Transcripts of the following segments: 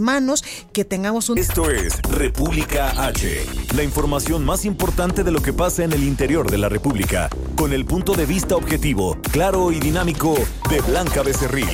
Manos, que tengamos un. Esto es República H, la información más importante de lo que pasa en el interior de la República, con el punto de vista objetivo, claro y dinámico de Blanca Becerril.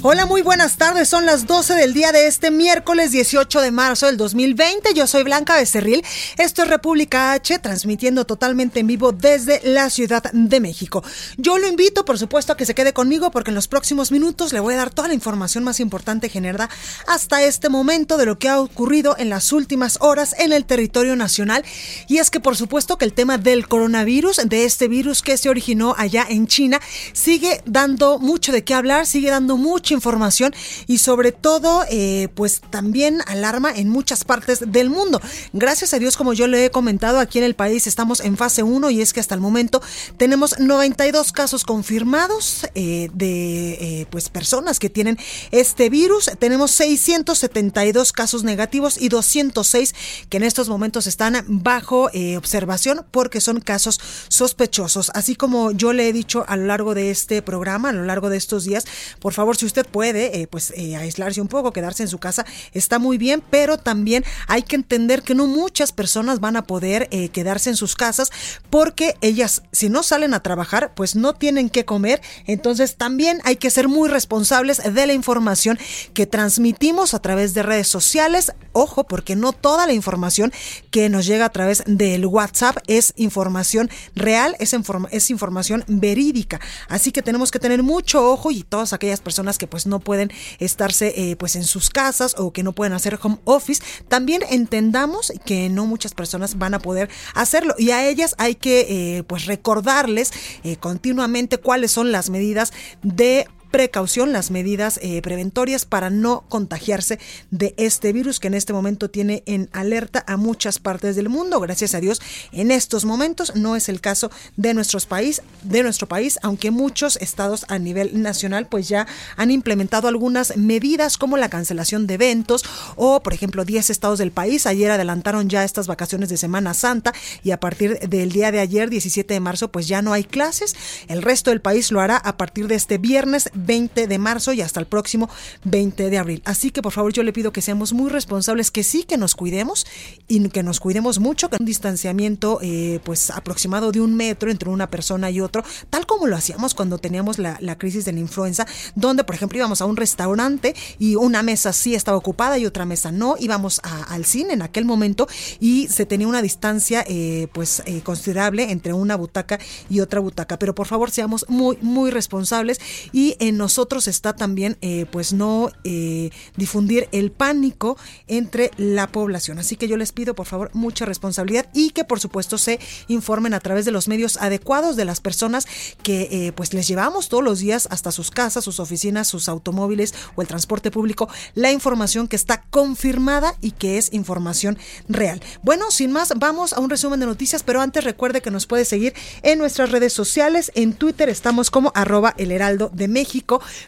Hola, muy buenas tardes. Son las 12 del día de este miércoles 18 de marzo del 2020. Yo soy Blanca Becerril. Esto es República H, transmitiendo totalmente en vivo desde la Ciudad de México. Yo lo invito, por supuesto, a que se quede conmigo porque en los próximos minutos le voy a dar toda la información más importante generada hasta este momento de lo que ha ocurrido en las últimas horas en el territorio nacional. Y es que, por supuesto, que el tema del coronavirus, de este virus que se originó allá en China, sigue dando mucho de qué hablar, sigue dando mucho información y sobre todo eh, pues también alarma en muchas partes del mundo. Gracias a Dios como yo le he comentado aquí en el país estamos en fase 1 y es que hasta el momento tenemos 92 casos confirmados eh, de eh, pues personas que tienen este virus. Tenemos 672 casos negativos y 206 que en estos momentos están bajo observación porque son casos sospechosos. Así como yo le he dicho a lo largo de este programa, a lo largo de estos días, por favor si usted puede, eh, pues, eh, aislarse un poco, quedarse en su casa, está muy bien, pero también hay que entender que no muchas personas van a poder eh, quedarse en sus casas porque ellas, si no salen a trabajar, pues no tienen que comer. Entonces también hay que ser muy responsables de la información que transmitimos a través de redes sociales. Ojo, porque no toda la información que nos llega a través del WhatsApp es información real, es, es información verídica. Así que tenemos que tener mucho ojo y todas aquellas personas que pues no pueden estarse eh, pues en sus casas o que no pueden hacer home office, también entendamos que no muchas personas van a poder hacerlo. Y a ellas hay que eh, pues recordarles eh, continuamente cuáles son las medidas de precaución, las medidas eh, preventorias para no contagiarse de este virus que en este momento tiene en alerta a muchas partes del mundo. Gracias a Dios, en estos momentos no es el caso de nuestros país, de nuestro país, aunque muchos estados a nivel nacional pues ya han implementado algunas medidas como la cancelación de eventos o por ejemplo 10 estados del país ayer adelantaron ya estas vacaciones de Semana Santa y a partir del día de ayer 17 de marzo pues ya no hay clases. El resto del país lo hará a partir de este viernes 20 de marzo y hasta el próximo 20 de abril. Así que por favor yo le pido que seamos muy responsables, que sí, que nos cuidemos y que nos cuidemos mucho, que un distanciamiento eh, pues aproximado de un metro entre una persona y otro, tal como lo hacíamos cuando teníamos la, crisis de la influenza, donde por ejemplo íbamos a un restaurante y una mesa sí estaba ocupada y otra mesa no, íbamos al cine en aquel momento y se tenía una distancia eh, pues eh, considerable entre una butaca y otra butaca, pero por favor seamos muy muy responsables y en nosotros está también eh, pues no eh, difundir el pánico entre la población. Así que yo les pido por favor mucha responsabilidad y que por supuesto se informen a través de los medios adecuados de las personas que eh, pues les llevamos todos los días hasta sus casas, sus oficinas, sus automóviles o el transporte público la información que está confirmada y que es información real. Bueno, sin más, vamos a un resumen de noticias, pero antes recuerde que nos puede seguir en nuestras redes sociales. En Twitter estamos como arroba el heraldo de México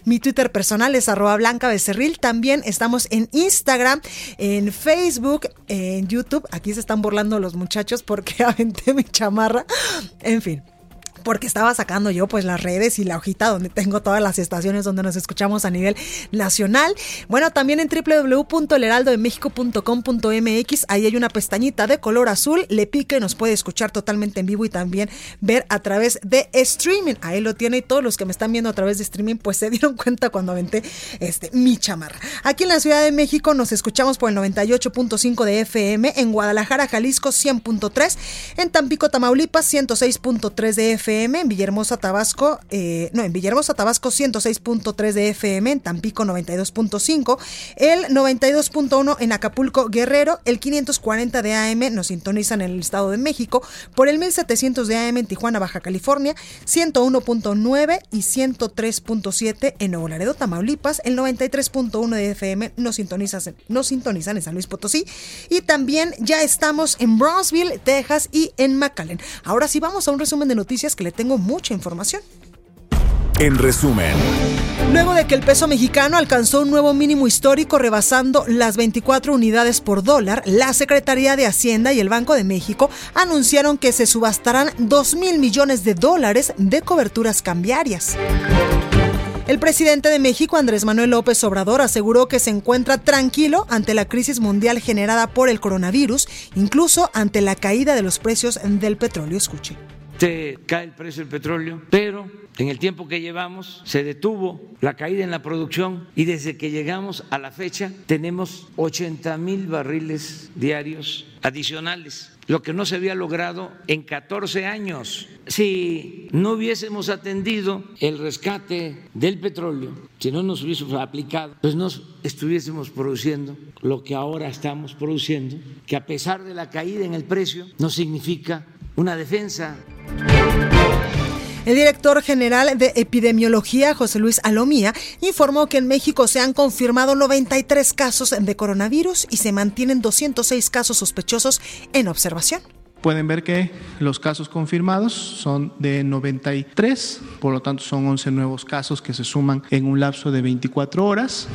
mi Twitter personal es arroba blanca becerril. También estamos en Instagram, en Facebook, en YouTube. Aquí se están burlando los muchachos porque aventé mi chamarra. En fin porque estaba sacando yo pues las redes y la hojita donde tengo todas las estaciones donde nos escuchamos a nivel nacional. Bueno, también en www.elheraldodemexico.com.mx ahí hay una pestañita de color azul, le pique y nos puede escuchar totalmente en vivo y también ver a través de streaming. Ahí lo tiene y todos los que me están viendo a través de streaming pues se dieron cuenta cuando aventé este mi chamarra. Aquí en la Ciudad de México nos escuchamos por el 98.5 de FM, en Guadalajara, Jalisco 100.3, en Tampico, Tamaulipas 106.3 de FM FM, en Villahermosa, Tabasco, eh, no, en Villahermosa, Tabasco 106.3 de FM, en Tampico 92.5, el 92.1 en Acapulco, Guerrero, el 540 de AM nos sintonizan en el Estado de México, por el 1700 de AM en Tijuana, Baja California, 101.9 y 103.7 en Nuevo Laredo, Tamaulipas, el 93.1 de FM nos sintonizan, nos sintonizan en San Luis Potosí y también ya estamos en Brownsville, Texas y en McAllen. Ahora sí vamos a un resumen de noticias que le tengo mucha información. En resumen. Luego de que el peso mexicano alcanzó un nuevo mínimo histórico rebasando las 24 unidades por dólar, la Secretaría de Hacienda y el Banco de México anunciaron que se subastarán 2 mil millones de dólares de coberturas cambiarias. El presidente de México, Andrés Manuel López Obrador, aseguró que se encuentra tranquilo ante la crisis mundial generada por el coronavirus, incluso ante la caída de los precios del petróleo. Escuche se cae el precio del petróleo, pero en el tiempo que llevamos se detuvo la caída en la producción y desde que llegamos a la fecha tenemos 80 mil barriles diarios adicionales, lo que no se había logrado en 14 años. Si no hubiésemos atendido el rescate del petróleo, si no nos hubiésemos aplicado, pues no estuviésemos produciendo lo que ahora estamos produciendo, que a pesar de la caída en el precio no significa una defensa. El director general de epidemiología, José Luis Alomía, informó que en México se han confirmado 93 casos de coronavirus y se mantienen 206 casos sospechosos en observación. Pueden ver que los casos confirmados son de 93, por lo tanto son 11 nuevos casos que se suman en un lapso de 24 horas.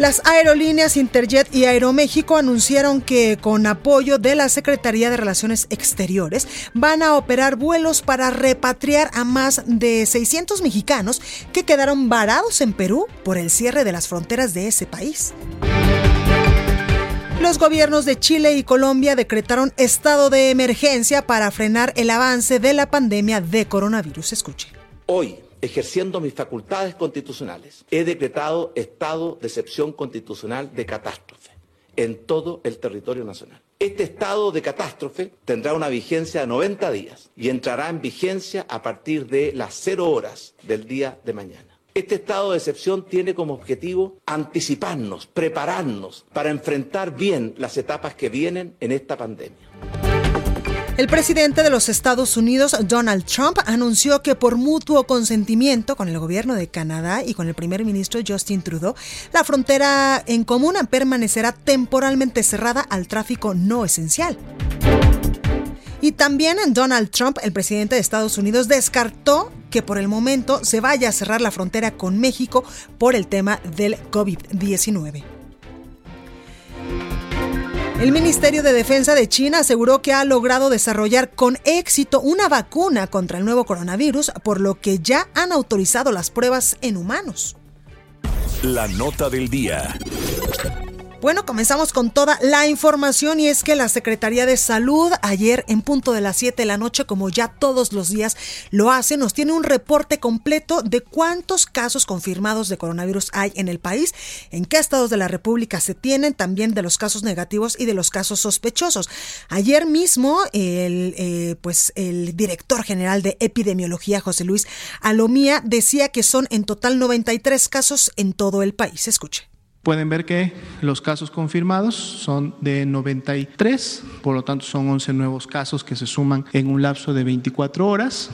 Las aerolíneas Interjet y Aeroméxico anunciaron que con apoyo de la Secretaría de Relaciones Exteriores van a operar vuelos para repatriar a más de 600 mexicanos que quedaron varados en Perú por el cierre de las fronteras de ese país. Los gobiernos de Chile y Colombia decretaron estado de emergencia para frenar el avance de la pandemia de coronavirus. Escuche. Hoy ejerciendo mis facultades constitucionales, he decretado estado de excepción constitucional de catástrofe en todo el territorio nacional. Este estado de catástrofe tendrá una vigencia de 90 días y entrará en vigencia a partir de las cero horas del día de mañana. Este estado de excepción tiene como objetivo anticiparnos, prepararnos para enfrentar bien las etapas que vienen en esta pandemia. El presidente de los Estados Unidos, Donald Trump, anunció que por mutuo consentimiento con el gobierno de Canadá y con el primer ministro Justin Trudeau, la frontera en común permanecerá temporalmente cerrada al tráfico no esencial. Y también Donald Trump, el presidente de Estados Unidos, descartó que por el momento se vaya a cerrar la frontera con México por el tema del COVID-19. El Ministerio de Defensa de China aseguró que ha logrado desarrollar con éxito una vacuna contra el nuevo coronavirus, por lo que ya han autorizado las pruebas en humanos. La nota del día. Bueno, comenzamos con toda la información y es que la Secretaría de Salud ayer en punto de las 7 de la noche, como ya todos los días lo hace, nos tiene un reporte completo de cuántos casos confirmados de coronavirus hay en el país, en qué estados de la República se tienen, también de los casos negativos y de los casos sospechosos. Ayer mismo, el, eh, pues, el director general de epidemiología, José Luis Alomía, decía que son en total 93 casos en todo el país. Escuche. Pueden ver que los casos confirmados son de 93, por lo tanto son 11 nuevos casos que se suman en un lapso de 24 horas.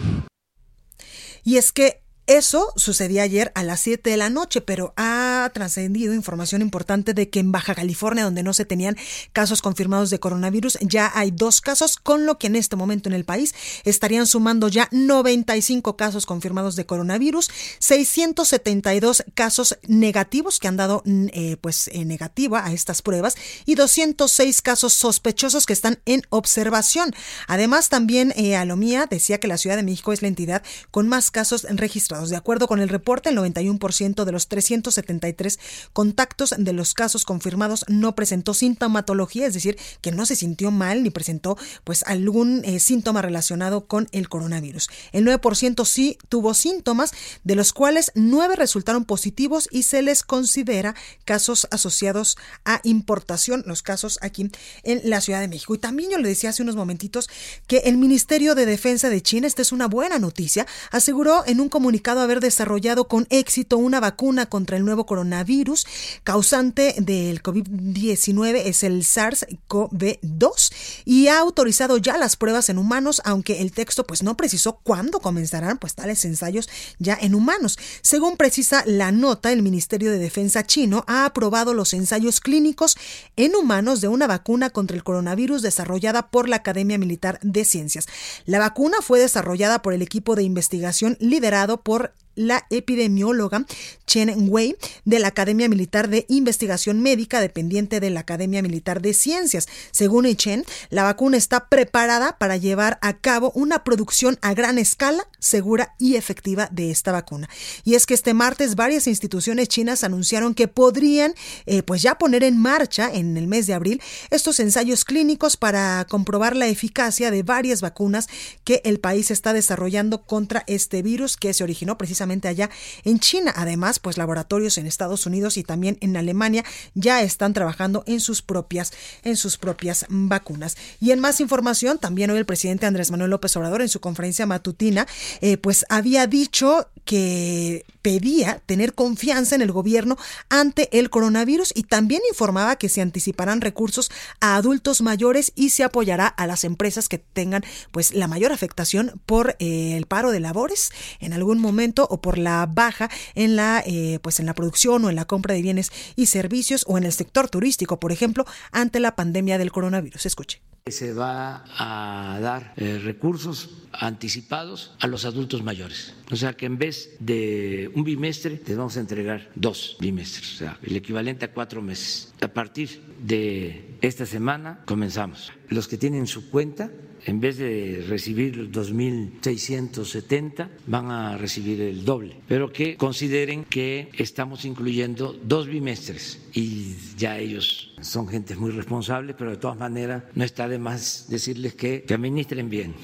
Y es que eso sucedía ayer a las 7 de la noche, pero ha trascendido información importante de que en Baja California, donde no se tenían casos confirmados de coronavirus, ya hay dos casos, con lo que en este momento en el país estarían sumando ya 95 casos confirmados de coronavirus, 672 casos negativos que han dado mm, eh, pues eh, negativa a estas pruebas y 206 casos sospechosos que están en observación. Además, también eh, Alomía decía que la Ciudad de México es la entidad con más casos registrados De acuerdo con el reporte, el 91% de los 373 contactos de los casos confirmados no presentó sintomatología, es decir, que no se sintió mal ni presentó pues algún eh, síntoma relacionado con el coronavirus. El 9% sí tuvo síntomas, de los cuales 9 resultaron positivos y se les considera casos asociados a importación, los casos aquí en la Ciudad de México. Y también yo le decía hace unos momentitos que el Ministerio de Defensa de China, esta es una buena noticia, aseguró en un comunicado haber desarrollado con éxito una vacuna contra el nuevo coronavirus causante del COVID-19, es el SARS-CoV-2, y ha autorizado ya las pruebas en humanos, aunque el texto pues no precisó cuándo comenzarán pues tales ensayos ya en humanos. Según precisa la nota, el Ministerio de Defensa chino ha aprobado los ensayos clínicos en humanos de una vacuna contra el coronavirus desarrollada por la Academia Militar de Ciencias. La vacuna fue desarrollada por el equipo de investigación liderado por por la epidemióloga Chen Wei de la Academia Militar de Investigación Médica dependiente de la Academia Militar de Ciencias. Según Chen, la vacuna está preparada para llevar a cabo una producción a gran escala, segura y efectiva de esta vacuna. Y es que este martes varias instituciones chinas anunciaron que podrían eh, pues ya poner en marcha en el mes de abril estos ensayos clínicos para comprobar la eficacia de varias vacunas que el país está desarrollando contra este virus que se originó precisamente allá en China. Además, pues laboratorios en Estados Unidos y también en Alemania ya están trabajando en sus propias, en sus propias vacunas. Y en más información, también hoy el presidente Andrés Manuel López Obrador en su conferencia matutina, eh, pues había dicho que pedía tener confianza en el gobierno ante el coronavirus y también informaba que se anticiparán recursos a adultos mayores y se apoyará a las empresas que tengan pues la mayor afectación por eh, el paro de labores en algún momento por la baja en la, eh, pues en la producción o en la compra de bienes y servicios o en el sector turístico, por ejemplo, ante la pandemia del coronavirus. Escuche. Se va a dar eh, recursos anticipados a los adultos mayores. O sea que en vez de un bimestre, les vamos a entregar dos bimestres, o sea, el equivalente a cuatro meses. A partir de esta semana comenzamos. Los que tienen su cuenta en vez de recibir 2.670, van a recibir el doble, pero que consideren que estamos incluyendo dos bimestres y ya ellos son gente muy responsable, pero de todas maneras no está de más decirles que, administren bien.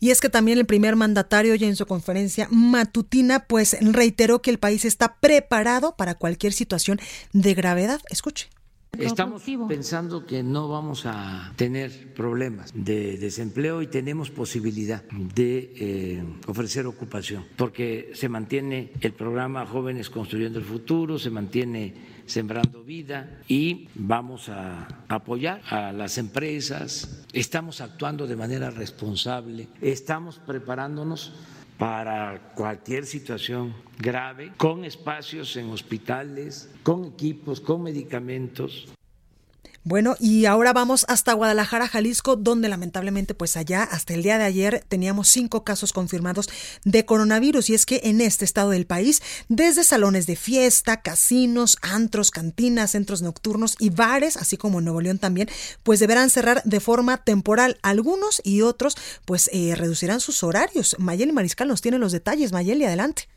Y es que también el primer mandatario ya en su conferencia matutina pues reiteró que el país está preparado para cualquier situación de gravedad. Escuche. Estamos pensando que no vamos a tener problemas de desempleo y tenemos posibilidad de eh, ofrecer ocupación, porque se mantiene el programa Jóvenes Construyendo el Futuro, se mantiene Sembrando Vida y vamos a apoyar a las empresas, estamos actuando de manera responsable, estamos preparándonos para cualquier situación grave, con espacios en hospitales, con equipos, con medicamentos. Bueno, y ahora vamos hasta Guadalajara, Jalisco, donde lamentablemente, pues allá, hasta el día de ayer, teníamos cinco casos confirmados de coronavirus. Y es que en este estado del país, desde salones de fiesta, casinos, antros, cantinas, centros nocturnos y bares, así como en Nuevo León también, pues deberán cerrar de forma temporal. Algunos y otros, pues eh, reducirán sus horarios. Mayeli Mariscal nos tiene los detalles. Mayeli, adelante.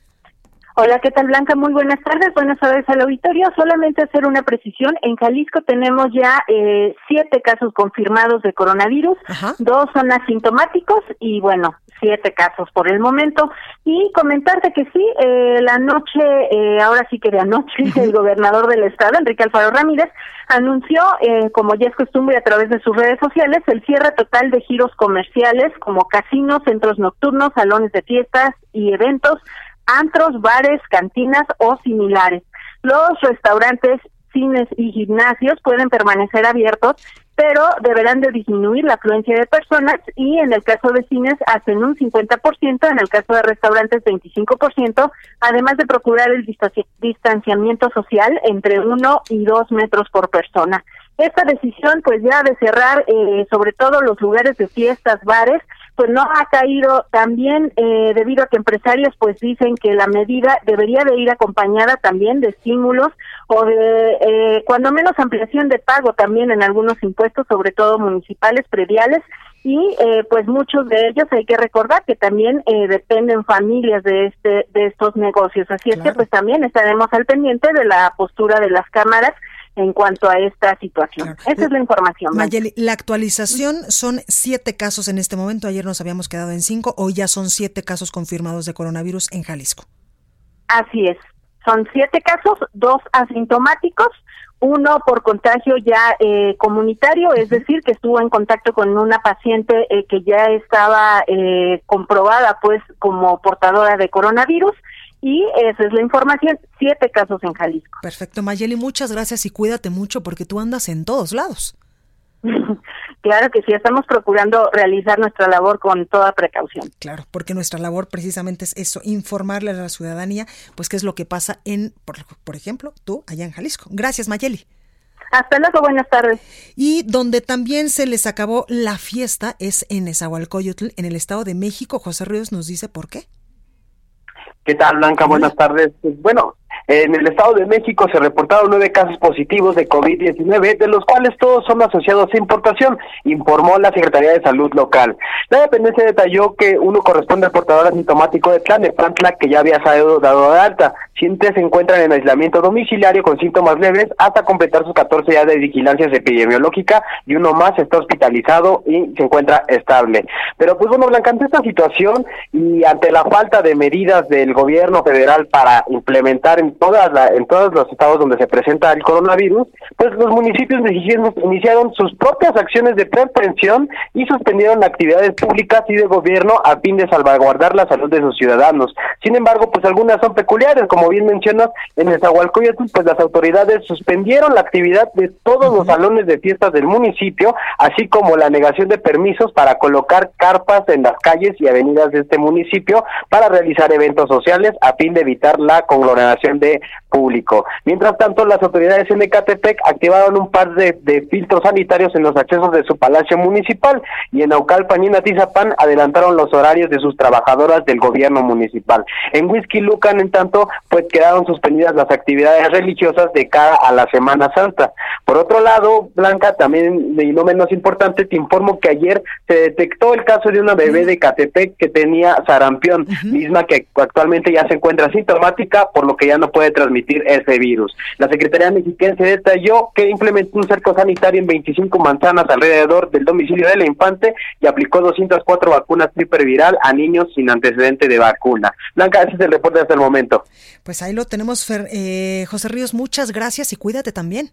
Hola, ¿qué tal Blanca? Muy buenas tardes, buenas tardes al auditorio. Solamente hacer una precisión, en Jalisco tenemos ya eh, siete casos confirmados de coronavirus, dos son asintomáticos y bueno, siete casos por el momento. Y comentarte que sí, eh, la noche, eh, ahora sí que de anoche, el gobernador del estado, Enrique Alfaro Ramírez, anunció, eh, como ya es costumbre a través de sus redes sociales, el cierre total de giros comerciales como casinos, centros nocturnos, salones de fiestas y eventos antros, bares, cantinas o similares. Los restaurantes, cines y gimnasios pueden permanecer abiertos, pero deberán de disminuir la afluencia de personas y en el caso de cines hacen un 50%, en el caso de restaurantes 25%, además de procurar el distanciamiento social entre uno y dos metros por persona. Esta decisión pues ya de cerrar eh, sobre todo los lugares de fiestas, bares, pues no ha caído también eh, debido a que empresarios pues dicen que la medida debería de ir acompañada también de estímulos o de eh, cuando menos ampliación de pago también en algunos impuestos, sobre todo municipales, prediales. Y eh, pues muchos de ellos hay que recordar que también eh, dependen familias de este de estos negocios. Así es que pues también estaremos al pendiente de la postura de las cámaras en cuanto a esta situación. Esa es la información. Mayeli, la actualización son siete casos en este momento. Ayer nos habíamos quedado en cinco. Hoy ya son siete casos confirmados de coronavirus en Jalisco. Así es. Son siete casos, dos asintomáticos uno por contagio ya eh, comunitario, es decir, que estuvo en contacto con una paciente eh, que ya estaba eh, comprobada pues como portadora de coronavirus y esa es la información, siete casos en Jalisco. Perfecto, Mayeli, muchas gracias y cuídate mucho porque tú andas en todos lados. Claro que sí, estamos procurando realizar nuestra labor con toda precaución. Claro, porque nuestra labor precisamente es eso, informarle a la ciudadanía, pues qué es lo que pasa en, por, por ejemplo, tú allá en Jalisco. Gracias, Mayeli. Hasta luego, buenas tardes. Y donde también se les acabó la fiesta es en Esahualcoyotl, en el Estado de México. José Ríos nos dice por qué. ¿Qué tal, Blanca? Buenas tardes. Pues, bueno, en el Estado de México se reportaron nueve casos positivos de COVID-19, de los cuales todos son asociados a importación, informó la Secretaría de Salud local. La dependencia detalló que uno corresponde al portador asintomático de Tlanepantla, que ya había sido dado de alta. Siete se encuentran en aislamiento domiciliario con síntomas leves hasta completar sus 14 días de vigilancia epidemiológica y uno más está hospitalizado y se encuentra estable. Pero pues bueno, Blanca, ante esta situación y ante la falta de medidas del gobierno federal para implementar en todas en todos los estados donde se presenta el coronavirus, pues los municipios iniciaron sus propias acciones de prevención y suspendieron actividades públicas y de gobierno a fin de salvaguardar la salud de sus ciudadanos. Sin embargo, pues algunas son peculiares, como bien mencionas, en el Zahualcoyotl, pues las autoridades suspendieron la actividad de todos los salones de fiestas del municipio, así como la negación de permisos para colocar carpas en las calles y avenidas de este municipio para realizar eventos sociales a fin de evitar la conglomeración de público. Mientras tanto, las autoridades en Ecatepec activaron un par de, filtros sanitarios en los accesos de su palacio municipal y en Aucalpan y en Atizapán adelantaron los horarios de sus trabajadoras del gobierno municipal. En Whisky Lucan, en tanto, pues quedaron suspendidas las actividades religiosas de cara a la Semana Santa. Por otro lado, Blanca, también y no menos importante, te informo que ayer se detectó el caso de una bebé de Ecatepec que tenía sarampión, misma que actualmente ya se encuentra sintomática, por lo que ya no puede transmitir ese virus. La Secretaría Mexiquense detalló que implementó un cerco sanitario en 25 manzanas alrededor del domicilio de la infante y aplicó 204 vacunas triple viral a niños sin antecedente de vacuna. Blanca, ese es el reporte hasta el momento. Pues ahí lo tenemos, eh, José Ríos. Muchas gracias y cuídate también.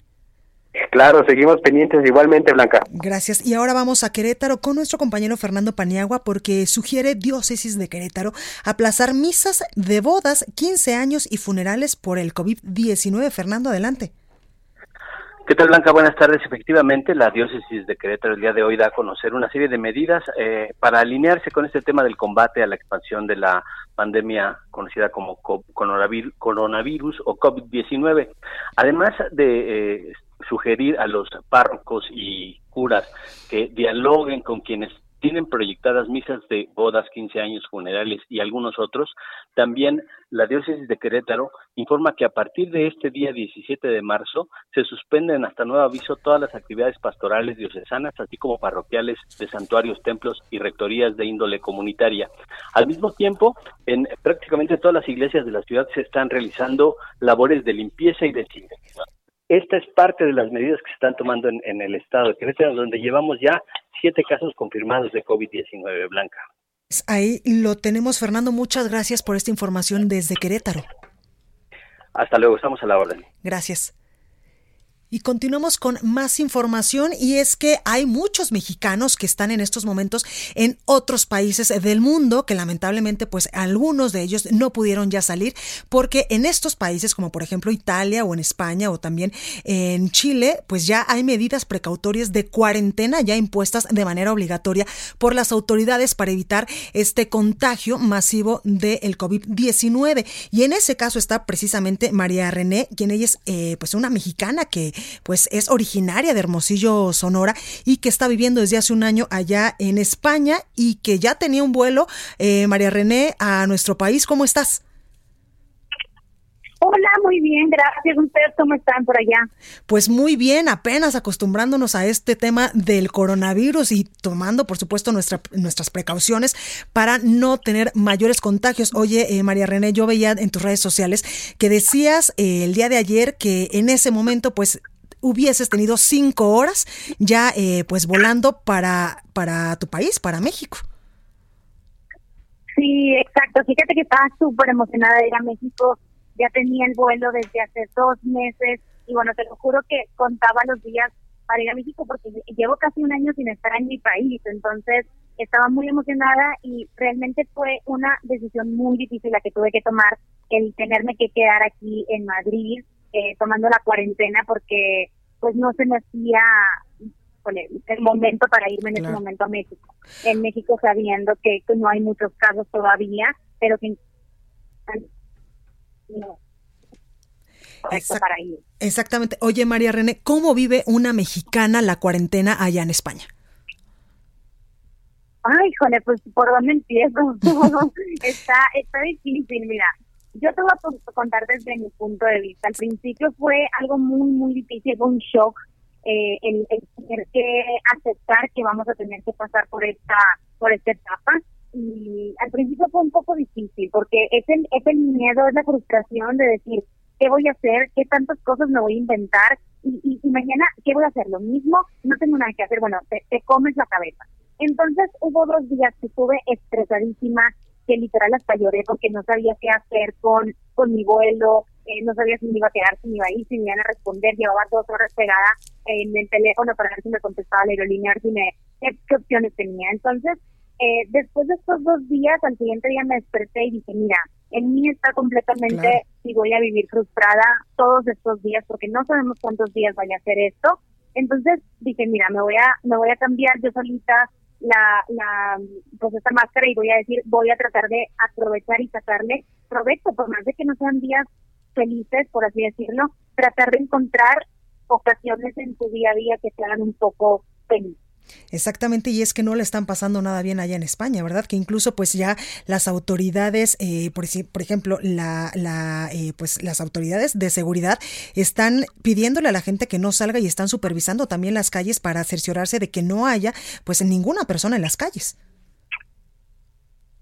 Claro, seguimos pendientes igualmente, Blanca. Gracias. Y ahora vamos a Querétaro con nuestro compañero Fernando Paniagua porque sugiere Diócesis de Querétaro aplazar misas de bodas, 15 años y funerales por el COVID-19. Fernando, adelante. ¿Qué tal, Blanca? Buenas tardes. Efectivamente, la diócesis de Querétaro el día de hoy da a conocer una serie de medidas eh, para alinearse con este tema del combate a la expansión de la pandemia conocida como coronavirus, o COVID-19. Además de eh, sugerir a los párrocos y curas que dialoguen con quienes tienen proyectadas misas de bodas, 15 años, funerales y algunos otros. También la diócesis de Querétaro informa que a partir de este día 17 de marzo se suspenden hasta nuevo aviso todas las actividades pastorales diocesanas, así como parroquiales de santuarios, templos y rectorías de índole comunitaria. Al mismo tiempo, en prácticamente todas las iglesias de la ciudad se están realizando labores de limpieza y desinfección. Esta es parte de las medidas que se están tomando en, el estado de Querétaro, donde llevamos ya siete casos confirmados de COVID-19, Blanca. Ahí lo tenemos, Fernando. Muchas gracias por esta información desde Querétaro. Hasta luego, estamos a la orden. Gracias. Y continuamos con más información y es que hay muchos mexicanos que están en estos momentos en otros países del mundo que lamentablemente pues algunos de ellos no pudieron ya salir porque en estos países como por ejemplo Italia o en España o también en Chile pues ya hay medidas precautorias de cuarentena ya impuestas de manera obligatoria por las autoridades para evitar este contagio masivo del COVID-19 y en ese caso está precisamente María René quien ella es eh, pues una mexicana que pues es originaria de Hermosillo, Sonora, y que está viviendo desde hace un año allá en España y que ya tenía un vuelo, eh, María René, a nuestro país. ¿Cómo estás? Hola, muy bien, gracias. ¿Ustedes cómo están por allá? Pues muy bien, apenas acostumbrándonos a este tema del coronavirus y tomando, por supuesto, nuestra, nuestras precauciones para no tener mayores contagios. Oye, eh, María René, yo veía en tus redes sociales que decías eh, el día de ayer que en ese momento, pues hubieses tenido cinco horas ya eh, pues volando para, para tu país, para México. Sí, exacto. Fíjate que estaba súper emocionada de ir a México ya tenía el vuelo desde hace dos meses y bueno, te lo juro que contaba los días para ir a México porque llevo casi un año sin estar en mi país, entonces estaba muy emocionada y realmente fue una decisión muy difícil la que tuve que tomar, el tenerme que quedar aquí en Madrid eh, tomando la cuarentena porque pues no se me hacía el momento para irme en ese momento a México. En México sabiendo que no hay muchos casos todavía, pero que Exactamente. Oye, María René, ¿cómo vive una mexicana la cuarentena allá en España? Ay, híjole, pues por dónde empiezo. está, está difícil, mira. Yo te voy a contar desde mi punto de vista. Al principio fue algo muy, muy difícil, un shock eh, el, el, tener que aceptar que vamos a tener que pasar por esta, por esta etapa y al principio fue un poco difícil porque es el, es el miedo, es la frustración de decir, ¿qué voy a hacer? ¿Qué tantas cosas me voy a inventar? Y, y, mañana, ¿qué voy a hacer? Lo mismo, no tengo nada que hacer, bueno, te, comes la cabeza. Entonces hubo dos días que estuve estresadísima, que literal hasta lloré porque no sabía qué hacer con, con mi vuelo, eh, no sabía si me iba a quedar, si me iba a ir, si me iban a responder, llevaba dos horas pegada en el teléfono para ver si me contestaba la aerolínea, si me, qué opciones tenía. Entonces, eh, después de estos dos días, al siguiente día me desperté y dije, mira, en mí está completamente si voy a vivir frustrada todos estos días porque no sabemos cuántos días vaya a hacer esto. Entonces dije, mira, me voy a me voy a cambiar yo solita la, la pues esta máscara y voy a decir, voy a tratar de aprovechar y sacarle provecho, por más de que no sean días felices, por así decirlo, tratar de encontrar ocasiones en tu día a día que te hagan un poco feliz. Exactamente, y es que no le están pasando nada bien allá en España, ¿verdad? Que incluso pues ya las autoridades, eh, por, ejemplo, la, la, eh, pues las autoridades de seguridad están pidiéndole a la gente que no salga y están supervisando también las calles para cerciorarse de que no haya pues ninguna persona en las calles.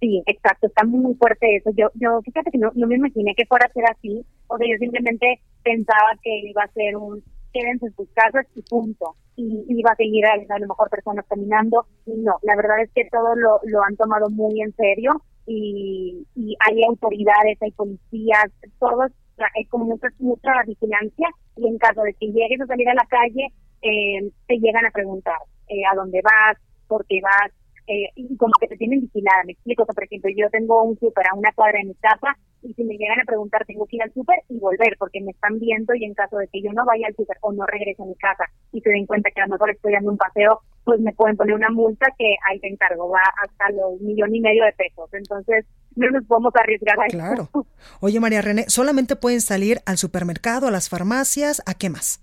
Sí, exacto, está muy fuerte eso. Yo, yo fíjate que no, no me imaginé que fuera a ser así, sea, yo simplemente pensaba que iba a ser un quédense en sus casas y punto. Y, iba va a seguir a, a, lo mejor personas caminando. Y no, la verdad es que todo lo, lo han tomado muy en serio y, y hay autoridades, hay policías, todos, hay como mucha, mucha vigilancia y en caso de que llegues a salir a la calle, eh, te llegan a preguntar eh, a dónde vas, por qué vas, eh, y como que te tienen vigilada. Me explico, por ejemplo, yo tengo un súper a una cuadra en mi casa y si me llegan a preguntar tengo que ir al súper y volver porque me están viendo y en caso de que yo no vaya al súper o no regrese a mi casa y se den cuenta que a lo mejor estoy dando un paseo, pues me pueden poner una multa que ahí te encargo, va hasta los millón y medio de pesos. Entonces, no nos podemos arriesgar a eso. Claro. Oye, María René, ¿solamente pueden salir al supermercado, a las farmacias, a qué más?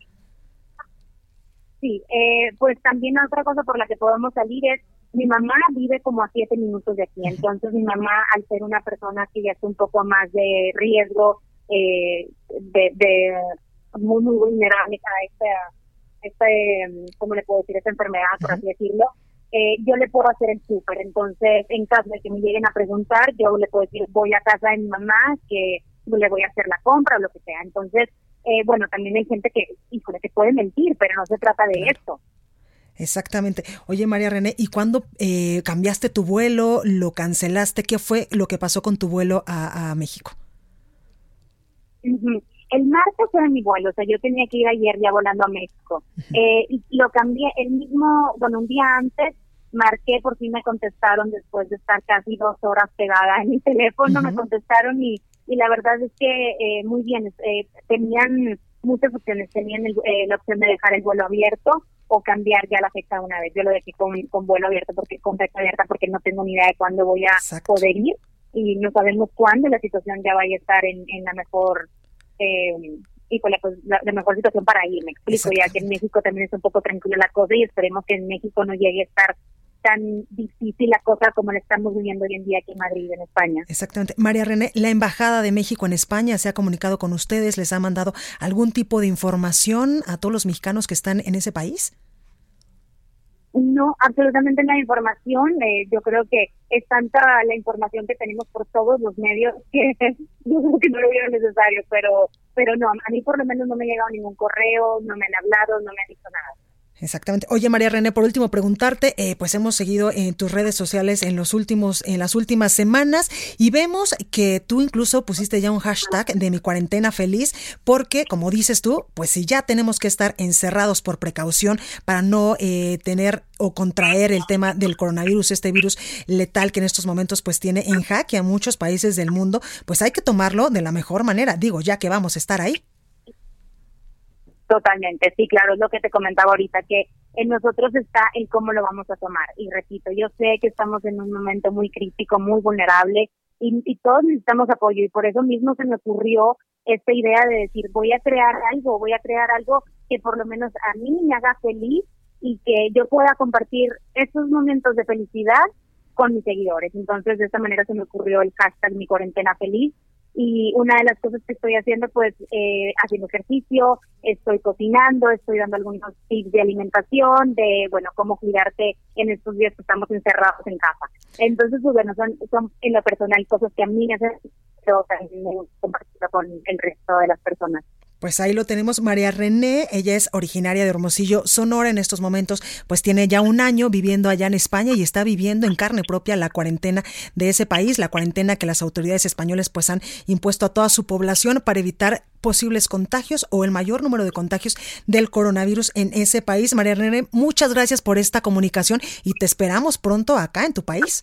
Sí, eh, pues también otra cosa por la que podemos salir es mi mamá vive como a siete minutos de aquí, entonces mi mamá, al ser una persona que ya es un poco más de riesgo, eh, de, de muy, muy vulnerable a esta, este, ¿cómo le puedo decir? Esta enfermedad, por así decirlo, eh, yo le puedo hacer el súper. Entonces, en caso de que me lleguen a preguntar, yo le puedo decir, voy a casa de mi mamá, que le voy a hacer la compra o lo que sea. Entonces, eh, bueno, también hay gente que, híjole, que puede mentir, pero no se trata de esto. Exactamente. Oye, María René, ¿y cuándo eh, cambiaste tu vuelo? ¿Lo cancelaste? ¿Qué fue lo que pasó con tu vuelo a, México? El martes fue mi vuelo, o sea, yo tenía que ir ayer ya volando a México. eh, y lo cambié el mismo, bueno, un día antes marqué, por fin me contestaron después de estar casi dos horas pegada en mi teléfono, me contestaron y, y la verdad es que eh, muy bien, eh, tenían muchas opciones, tenían eh, la opción de dejar el vuelo abierto, o cambiar ya la fecha una vez. Yo lo dejé con, con vuelo abierto porque con fecha abierta porque no tengo ni idea de cuándo voy a poder ir y no sabemos cuándo la situación ya vaya a estar en, en la mejor eh, y con pues, la, mejor situación para ir, me explico, ya que en México también es un poco tranquila la cosa y esperemos que en México no llegue a estar tan difícil la cosa como la estamos viviendo hoy en día aquí en Madrid, en España. Exactamente. María René, la Embajada de México en España se ha comunicado con ustedes, les ha mandado algún tipo de información a todos los mexicanos que están en ese país. No, absolutamente hay información. Eh, yo creo que es tanta la información que tenemos por todos los medios que yo creo que no lo vieron necesario, pero pero no, a mí por lo menos no me ha llegado ningún correo, no me han hablado, no me han dicho nada. Exactamente. Oye, María René, por último preguntarte, eh, pues hemos seguido en tus redes sociales en los últimos, en las últimas semanas y vemos que tú incluso pusiste ya un hashtag de mi cuarentena feliz, porque como dices tú, pues si ya tenemos que estar encerrados por precaución para no eh, tener o contraer el tema del coronavirus, este virus letal que en estos momentos pues tiene en jaque a muchos países del mundo, pues hay que tomarlo de la mejor manera, digo, ya que vamos a estar ahí. Totalmente, sí, claro, es lo que te comentaba ahorita, que en nosotros está el cómo lo vamos a tomar. Y repito, yo sé que estamos en un momento muy crítico, muy vulnerable, y, todos necesitamos apoyo, y por eso mismo se me ocurrió esta idea de decir, voy a crear algo, voy a crear algo que por lo menos a mí me haga feliz y que yo pueda compartir esos momentos de felicidad con mis seguidores. Entonces, de esta manera se me ocurrió el hashtag mi cuarentena feliz y una de las cosas que estoy haciendo pues eh, haciendo ejercicio, estoy cocinando, estoy dando algunos tips de alimentación, de bueno, cómo cuidarte en estos días que estamos encerrados en casa. Entonces, pues bueno, son, son en lo personal cosas que a mí me hacen, pero también me compartirlo con el resto de las personas. Pues ahí lo tenemos, María René, ella es originaria de Hermosillo, Sonora en estos momentos, pues tiene ya un año viviendo allá en España y está viviendo en carne propia la cuarentena de ese país, la cuarentena que las autoridades españolas pues han impuesto a toda su población para evitar posibles contagios o el mayor número de contagios del coronavirus en ese país. María René, muchas gracias por esta comunicación y te esperamos pronto acá en tu país.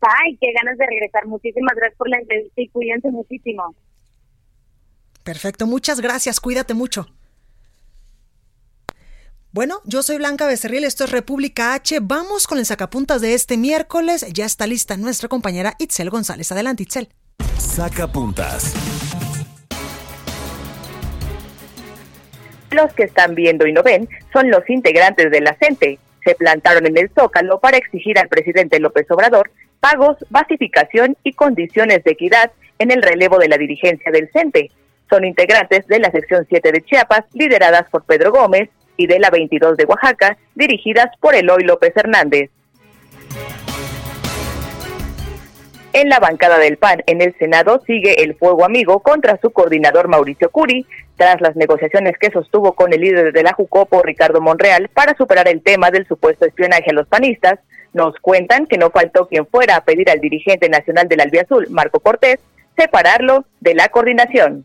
Ay, qué ganas de regresar. Muchísimas gracias por la entrevista y cuídense muchísimo. Perfecto, muchas gracias, cuídate mucho. Bueno, yo soy Blanca Becerril, esto es República H. Vamos con el sacapuntas de este miércoles. Ya está lista nuestra compañera Itzel González. Adelante, Itzel. Sacapuntas. Los que están viendo y no ven son los integrantes de la CENTE. Se plantaron en el Zócalo para exigir al presidente López Obrador pagos, basificación y condiciones de equidad en el relevo de la dirigencia del CENTE. Son integrantes de la sección 7 de Chiapas, lideradas por Pedro Gómez, y de la 22 de Oaxaca, dirigidas por Eloy López Hernández. En la bancada del PAN en el Senado sigue el fuego amigo contra su coordinador Mauricio Curi, tras las negociaciones que sostuvo con el líder de la Jucopo, Ricardo Monreal, para superar el tema del supuesto espionaje a los panistas. Nos cuentan que no faltó quien fuera a pedir al dirigente nacional del Albiazul, Marco Cortés, separarlo de la coordinación.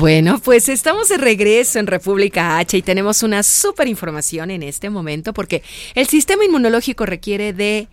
Bueno, pues estamos de regreso en República H y tenemos una súper información en este momento porque el sistema inmunológico requiere de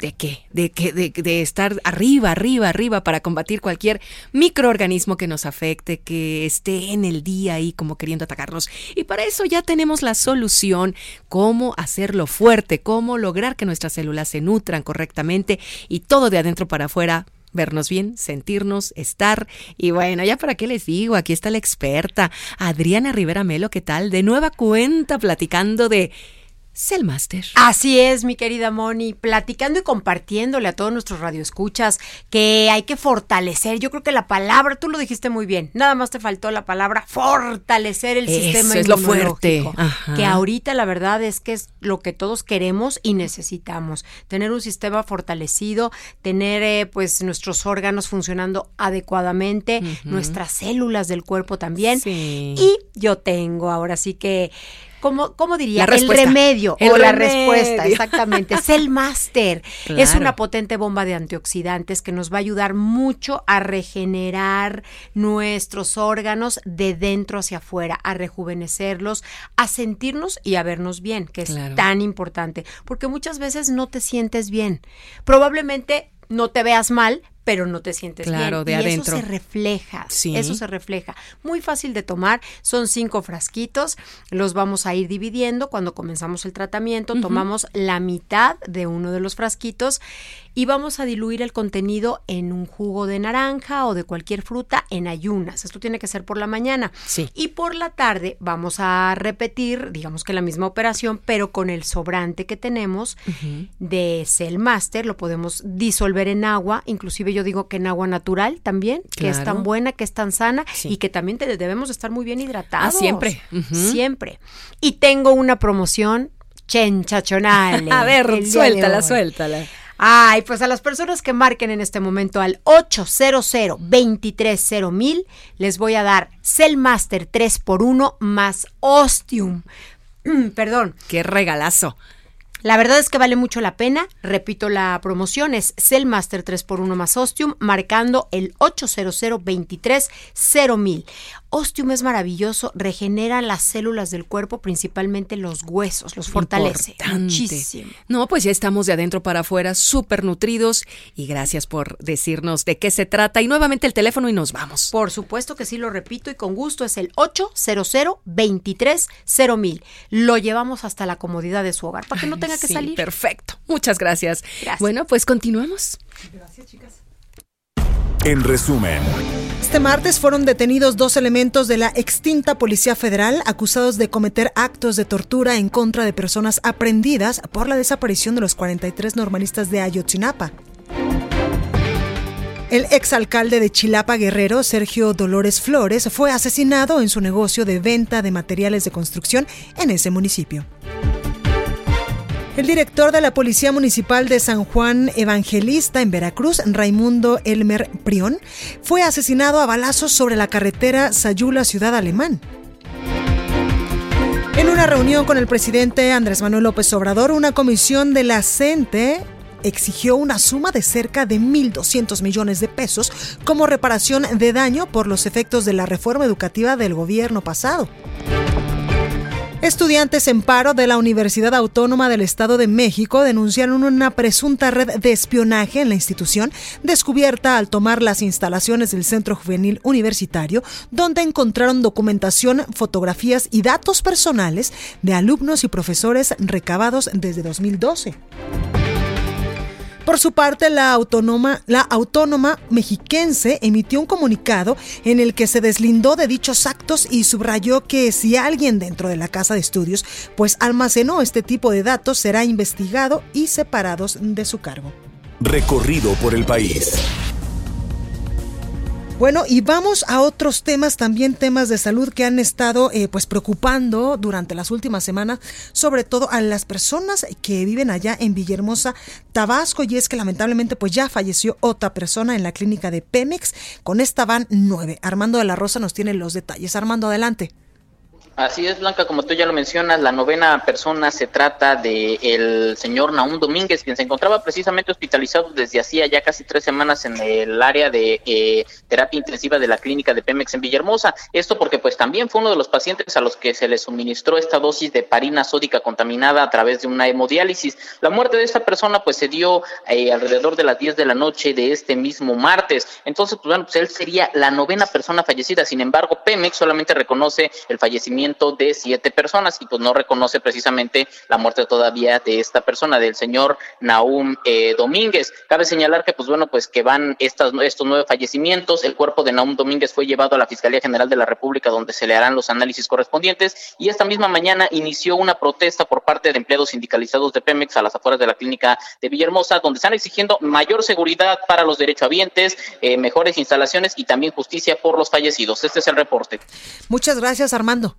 ¿De qué? De, que, de, de, estar arriba, arriba, arriba para combatir cualquier microorganismo que nos afecte, que esté en el día ahí como queriendo atacarnos. Y para eso ya tenemos la solución, cómo hacerlo fuerte, cómo lograr que nuestras células se nutran correctamente y todo de adentro para afuera vernos bien, sentirnos, estar. Y bueno, ya para qué les digo, aquí está la experta, Adriana Rivera Melo, ¿qué tal? De nueva cuenta platicando de Cellmaster. Así es, mi querida Moni, platicando y compartiéndole a todos nuestros radioescuchas que hay que fortalecer. Yo creo que la palabra, tú lo dijiste muy bien, nada más te faltó la palabra fortalecer el sistema es lo fuerte. Que ahorita la verdad es que es lo que todos queremos y necesitamos. Tener un sistema fortalecido, tener eh, pues nuestros órganos funcionando adecuadamente, nuestras células del cuerpo también. Y yo tengo ahora sí que ¿cómo, cómo diría? el remedio o la respuesta, exactamente. Cell Master es una potente bomba de antioxidantes que nos va a ayudar mucho a regenerar nuestros órganos de dentro hacia afuera, a rejuvenecerlos, a sentirnos y a vernos bien, que es tan importante, porque muchas veces no te sientes bien. Probablemente no te veas mal, pero no te sientes claro, bien. de y Eso se refleja. Eso se refleja. Muy fácil de tomar. Son cinco frasquitos. Los vamos a ir dividiendo. Cuando comenzamos el tratamiento, tomamos la mitad de uno de los frasquitos y vamos a diluir el contenido en un jugo de naranja o de cualquier fruta en ayunas. Esto tiene que ser por la mañana. Sí. Y por la tarde vamos a repetir, digamos que la misma operación, pero con el sobrante que tenemos de Cell Master. Lo podemos disolver en agua, inclusive yo digo que en agua natural también, que es tan buena, que es tan sana y que también debemos estar muy bien hidratados. Ah, siempre. Siempre. Y tengo una promoción chenchachonal. a ver, suéltala, suéltala. Ay, pues a las personas que marquen en este momento al 800 230 les voy a dar Cellmaster 3x1 más Ostium. Perdón. Qué regalazo. La verdad es que vale mucho la pena. Repito, la promoción es Cellmaster 3x1 más Ostium, marcando el 800 23 Ostium es maravilloso, regenera las células del cuerpo, principalmente los huesos, los fortalece muchísimo. No, pues ya estamos de adentro para afuera, súper nutridos y gracias por decirnos de qué se trata. Y nuevamente el teléfono y nos vamos. Por supuesto que sí, lo repito y con gusto es el 800 23 Lo llevamos hasta la comodidad de su hogar para que no tenga que salir. Perfecto. Muchas gracias. gracias. Bueno, pues continuamos. Gracias, chicas. En resumen. Este martes fueron detenidos dos elementos de la extinta Policía Federal acusados de cometer actos de tortura en contra de personas aprendidas por la desaparición de los 43 normalistas de Ayotzinapa. El exalcalde de Chilapa Guerrero, Sergio Dolores Flores, fue asesinado en su negocio de venta de materiales de construcción en ese municipio. El director de la Policía Municipal de San Juan Evangelista en Veracruz, Raimundo Elmer Prión, fue asesinado a balazos sobre la carretera Sayula Ciudad Alemán. En una reunión con el presidente Andrés Manuel López Obrador, una comisión de la CENTE exigió una suma de cerca de 1.200 millones de pesos como reparación de daño por los efectos de la reforma educativa del gobierno pasado. Estudiantes en paro de la Universidad Autónoma del Estado de México denunciaron una presunta red de espionaje en la institución descubierta al tomar las instalaciones del Centro Juvenil Universitario, donde encontraron documentación, fotografías y datos personales de alumnos y profesores recabados desde 2012. Por su parte, la autónoma, la autónoma mexiquense emitió un comunicado en el que se deslindó de dichos actos y subrayó que si alguien dentro de la casa de estudios pues almacenó este tipo de datos será investigado y separados de su cargo. Recorrido por el país. Bueno, y vamos a otros temas, también temas de salud que han estado eh, pues preocupando durante las últimas semanas, sobre todo a las personas que viven allá en Villahermosa, Tabasco, y es que lamentablemente pues ya falleció otra persona en la clínica de Pemex. Con esta van nueve. Armando de la Rosa nos tiene los detalles. Armando, adelante. Así es, Blanca, como tú ya lo mencionas, la novena persona se trata de el señor Naum Domínguez, quien se encontraba precisamente hospitalizado desde hacía ya casi tres semanas en el área de eh, terapia intensiva de la clínica de Pemex en Villahermosa. Esto porque pues también fue uno de los pacientes a los que se le suministró esta dosis de parina sódica contaminada a través de una hemodiálisis. La muerte de esta persona pues se dio eh, alrededor de las 10 de la noche de este mismo martes. Entonces, pues bueno, pues él sería la novena persona fallecida. Sin embargo, Pemex solamente reconoce el fallecimiento de siete personas y pues no reconoce precisamente la muerte todavía de esta persona, del señor Naum eh, Domínguez. Cabe señalar que pues bueno, pues que van estos nueve fallecimientos, el cuerpo de Naum Domínguez fue llevado a la Fiscalía General de la República donde se le harán los análisis correspondientes y esta misma mañana inició una protesta por parte de empleados sindicalizados de Pemex a las afueras de la clínica de Villahermosa donde están exigiendo mayor seguridad para los derechohabientes, eh, mejores instalaciones y también justicia por los fallecidos. Este es el reporte. Muchas gracias, Armando.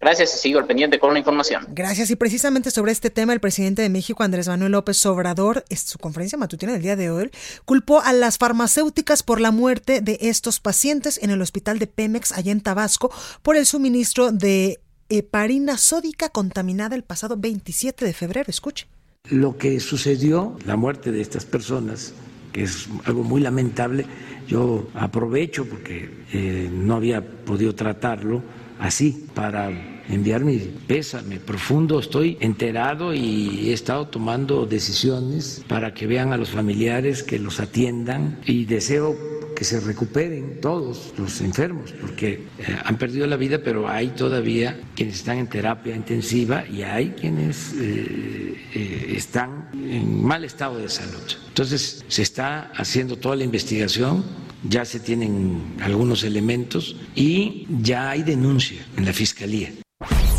Gracias y sigo al pendiente con la información. Gracias. Y precisamente sobre este tema, el presidente de México, Andrés Manuel López Obrador, en su conferencia matutina del día de hoy, culpó a las farmacéuticas por la muerte de estos pacientes en el hospital de Pemex, allá en Tabasco, por el suministro de heparina sódica contaminada el pasado 27 de febrero. Escuche. Lo que sucedió, la muerte de estas personas, que es algo muy lamentable, yo aprovecho porque eh, no había podido tratarlo así para enviar mi pésame profundo. Estoy enterado y he estado tomando decisiones para que vean a los familiares, que los atiendan y deseo que se recuperen todos los enfermos, porque eh, han perdido la vida, pero hay todavía quienes están en terapia intensiva y hay quienes eh, eh, están en mal estado de salud. Entonces se está haciendo toda la investigación, ya se tienen algunos elementos y ya hay denuncia en la Fiscalía.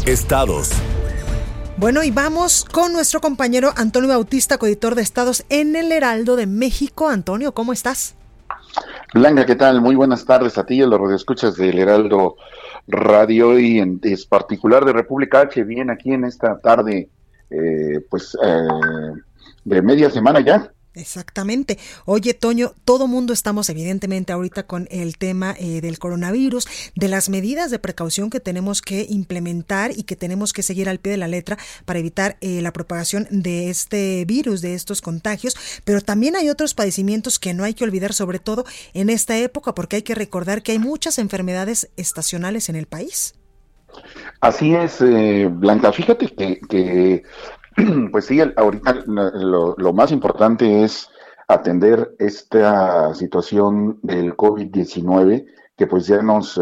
Estados. Bueno, y vamos con nuestro compañero Antonio Bautista, coeditor de Estados en el Heraldo de México. Antonio, ¿cómo estás? Blanca, ¿qué tal? Muy buenas tardes a ti y a los radioescuchas del Heraldo Radio y en es particular de República H, bien aquí en esta tarde, eh, pues eh, de media semana ya, Exactamente. Oye, Toño, todo mundo estamos evidentemente ahorita con el tema eh, del coronavirus, de las medidas de precaución que tenemos que implementar y que tenemos que seguir al pie de la letra para evitar eh, la propagación de este virus, de estos contagios, pero también hay otros padecimientos que no hay que olvidar, sobre todo en esta época, porque hay que recordar que hay muchas enfermedades estacionales en el país. Así es, eh, Blanca. Fíjate que Pues sí, ahorita lo, más importante es atender esta situación del COVID-19 que pues ya nos, eh,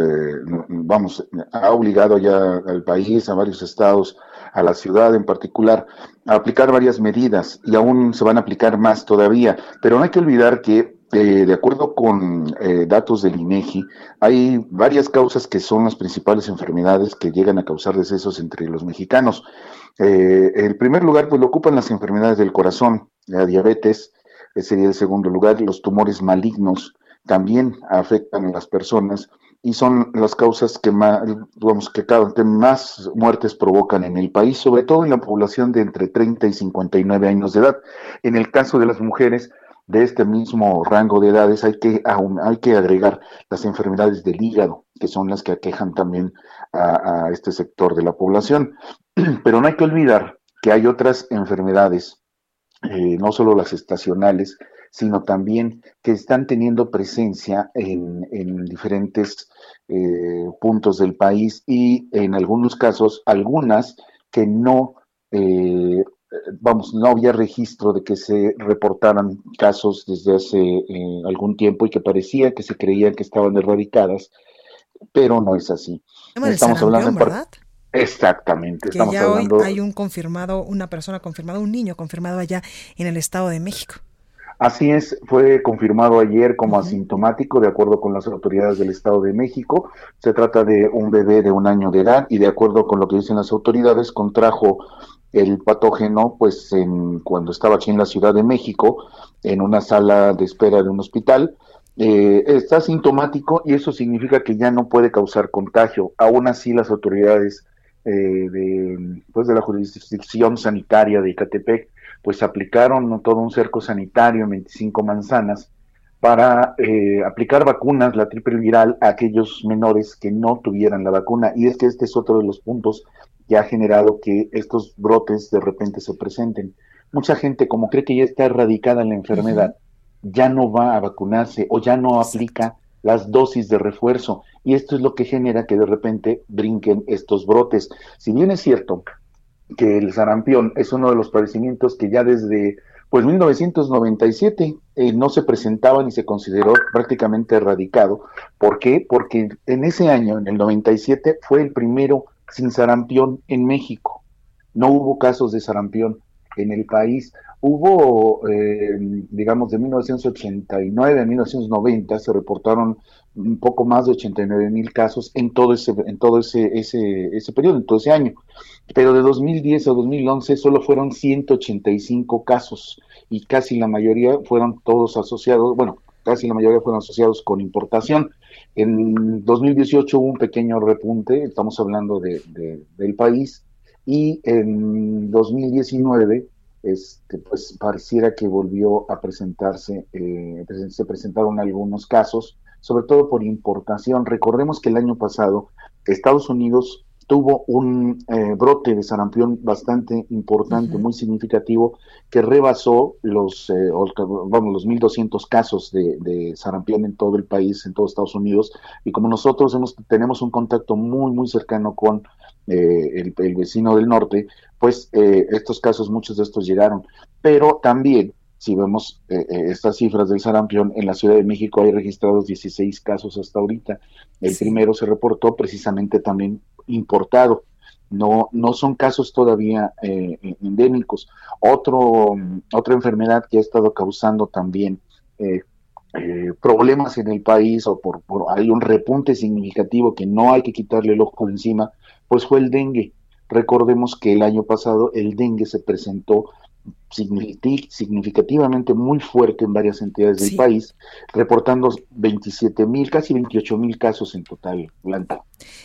vamos, ha obligado ya al país, a varios estados, a la ciudad en particular, a aplicar varias medidas y aún se van a aplicar más todavía. Pero no hay que olvidar que eh, de acuerdo con eh, datos del INEGI, hay varias causas que son las principales enfermedades que llegan a causar decesos entre los mexicanos. Eh, el primer lugar, pues lo ocupan las enfermedades del corazón, la diabetes, sería el segundo lugar, los tumores malignos también afectan a las personas y son las causas que más, digamos, que, que más muertes provocan en el país, sobre todo en la población de entre 30 y 59 años de edad. En el caso de las mujeres, de este mismo rango de edades hay que, hay que agregar las enfermedades del hígado, que son las que aquejan también a, este sector de la población. Pero no hay que olvidar que hay otras enfermedades, eh, no solo las estacionales, sino también que están teniendo presencia en, diferentes eh, puntos del país y en algunos casos algunas que no eh, vamos, no había registro de que se reportaran casos desde hace eh, algún tiempo y que parecía que se creían que estaban erradicadas, pero no es así. Estamos hablando ¿verdad? Exactamente. Que ya hoy hay un confirmado, una persona confirmada, un niño confirmado allá en el Estado de México. Así es, fue confirmado ayer como asintomático de acuerdo con las autoridades del Estado de México. Se trata de un bebé de un año de edad y de acuerdo con lo que dicen las autoridades contrajo el patógeno, pues en, cuando estaba aquí en la Ciudad de México, en una sala de espera de un hospital, eh, está sintomático y eso significa que ya no puede causar contagio. Aún así, las autoridades eh, de, pues de la jurisdicción sanitaria de Icatepec, pues aplicaron todo un cerco sanitario en 25 manzanas para eh, aplicar vacunas, la triple viral, a aquellos menores que no tuvieran la vacuna. Y es que este es otro de los puntos que ha generado que estos brotes de repente se presenten. Mucha gente, como cree que ya está erradicada la enfermedad, ya no va a vacunarse o ya no aplica las dosis de refuerzo. Y esto es lo que genera que de repente brinquen estos brotes. Si bien es cierto que el sarampión es uno de los padecimientos que ya desde pues 1997 eh, no se presentaba ni se consideró prácticamente erradicado. ¿Por qué? Porque en ese año, en el 97, fue el primero sin sarampión en México. No hubo casos de sarampión en el país. Hubo, eh, digamos, de 1989 a 1990 se reportaron un poco más de 89 mil casos en todo ese en todo ese, ese ese periodo, en todo ese año. Pero de 2010 a 2011 solo fueron 185 casos y casi la mayoría fueron todos asociados, bueno, casi la mayoría fueron asociados con importación. En 2018 hubo un pequeño repunte, estamos hablando de, del país, y en 2019 este, pues pareciera que volvió a presentarse, eh, se presentaron algunos casos, sobre todo por importación. Recordemos que el año pasado Estados Unidos tuvo un eh, brote de sarampión bastante importante, muy significativo, que rebasó los, eh, vamos, los 1.200 casos de, de, sarampión en todo el país, en todos Estados Unidos, y como nosotros hemos, tenemos un contacto muy, muy cercano con eh, el, el, vecino del norte, pues estos casos, muchos de estos llegaron, pero también si vemos eh, eh, estas cifras del sarampión, en la Ciudad de México hay registrados 16 casos hasta ahorita. El primero se reportó precisamente también importado. No, no son casos todavía eh, endémicos. Otro, otra enfermedad que ha estado causando también problemas en el país o por, por, hay un repunte significativo que no hay que quitarle el ojo encima, pues fue el dengue. Recordemos que el año pasado el dengue se presentó significativamente muy fuerte en varias entidades del país, reportando 27 mil, casi 28 mil casos en total, Blanca.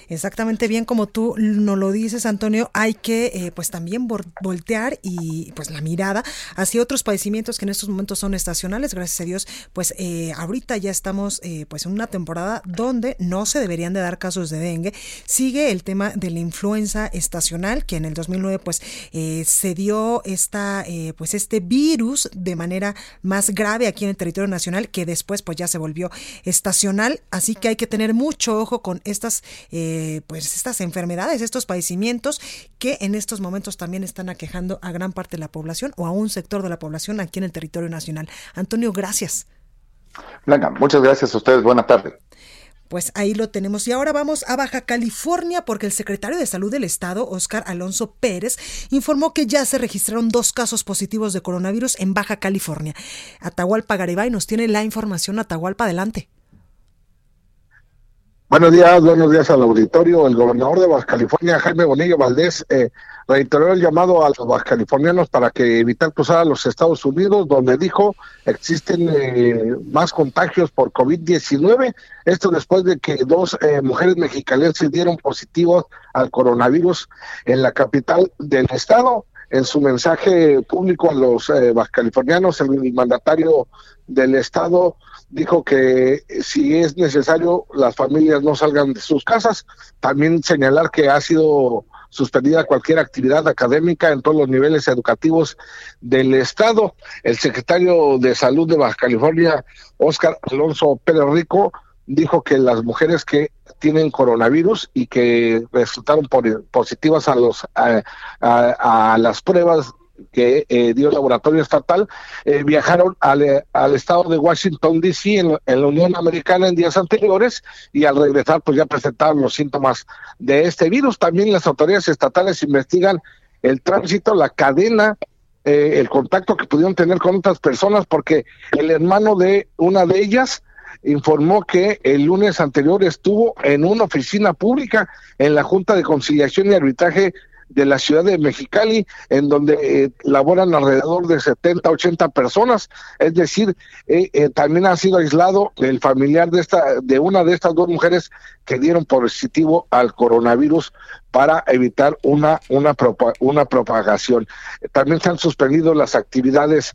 Exactamente bien como tú nos lo dices, Antonio, hay que eh, pues también voltear y pues la mirada hacia otros padecimientos que en estos momentos son estacionales, gracias a Dios, pues eh, ahorita ya estamos eh, pues en una temporada donde no se deberían de dar casos de dengue, sigue el tema de la influenza estacional, que en el 2009 pues se dio esta pues este virus de manera más grave aquí en el territorio nacional, que después pues ya se volvió estacional, así que hay que tener mucho ojo con estas eh, pues estas enfermedades, estos padecimientos que en estos momentos también están aquejando a gran parte de la población o a un sector de la población aquí en el territorio nacional. Antonio, gracias. Blanca, muchas gracias a ustedes. Buena tarde. Pues ahí lo tenemos. Y ahora vamos a Baja California porque el secretario de Salud del Estado, Oscar Alonso Pérez, informó que ya se registraron dos casos positivos de coronavirus en Baja California. Atahualpa Garibay nos tiene la información. Atahualpa, adelante. Buenos días, buenos días al auditorio. El gobernador de Baja California, Jaime Bonillo Valdés, eh, reiteró el llamado a los bajacalifornianos para que evitar cruzar a los Estados Unidos, donde dijo existen eh, más contagios por COVID-19. Esto después de que dos eh, mujeres mexicanas se dieron positivos al coronavirus en la capital del estado. En su mensaje público a los eh, el mandatario del estado dijo que si es necesario las familias no salgan de sus casas. También señalar que ha sido suspendida cualquier actividad académica en todos los niveles educativos del Estado. El secretario de Salud de Baja California, Oscar Alonso Pérez Rico, dijo que las mujeres que tienen coronavirus y que resultaron positivas a los las pruebas que eh, dio el laboratorio estatal, eh, viajaron al, al, estado de Washington, D.C., en, la Unión Americana en días anteriores, y al regresar, pues ya presentaron los síntomas de este virus. También las autoridades estatales investigan el tránsito, la cadena, eh, el contacto que pudieron tener con otras personas, porque el hermano de una de ellas informó que el lunes anterior estuvo en una oficina pública en la Junta de Conciliación y Arbitraje de la ciudad de Mexicali, en donde eh, laboran alrededor de 70, 80 personas. Es decir, eh, eh, también ha sido aislado el familiar de, esta, de una de estas dos mujeres que dieron positivo al coronavirus para evitar una, una, una propagación. También se han suspendido las actividades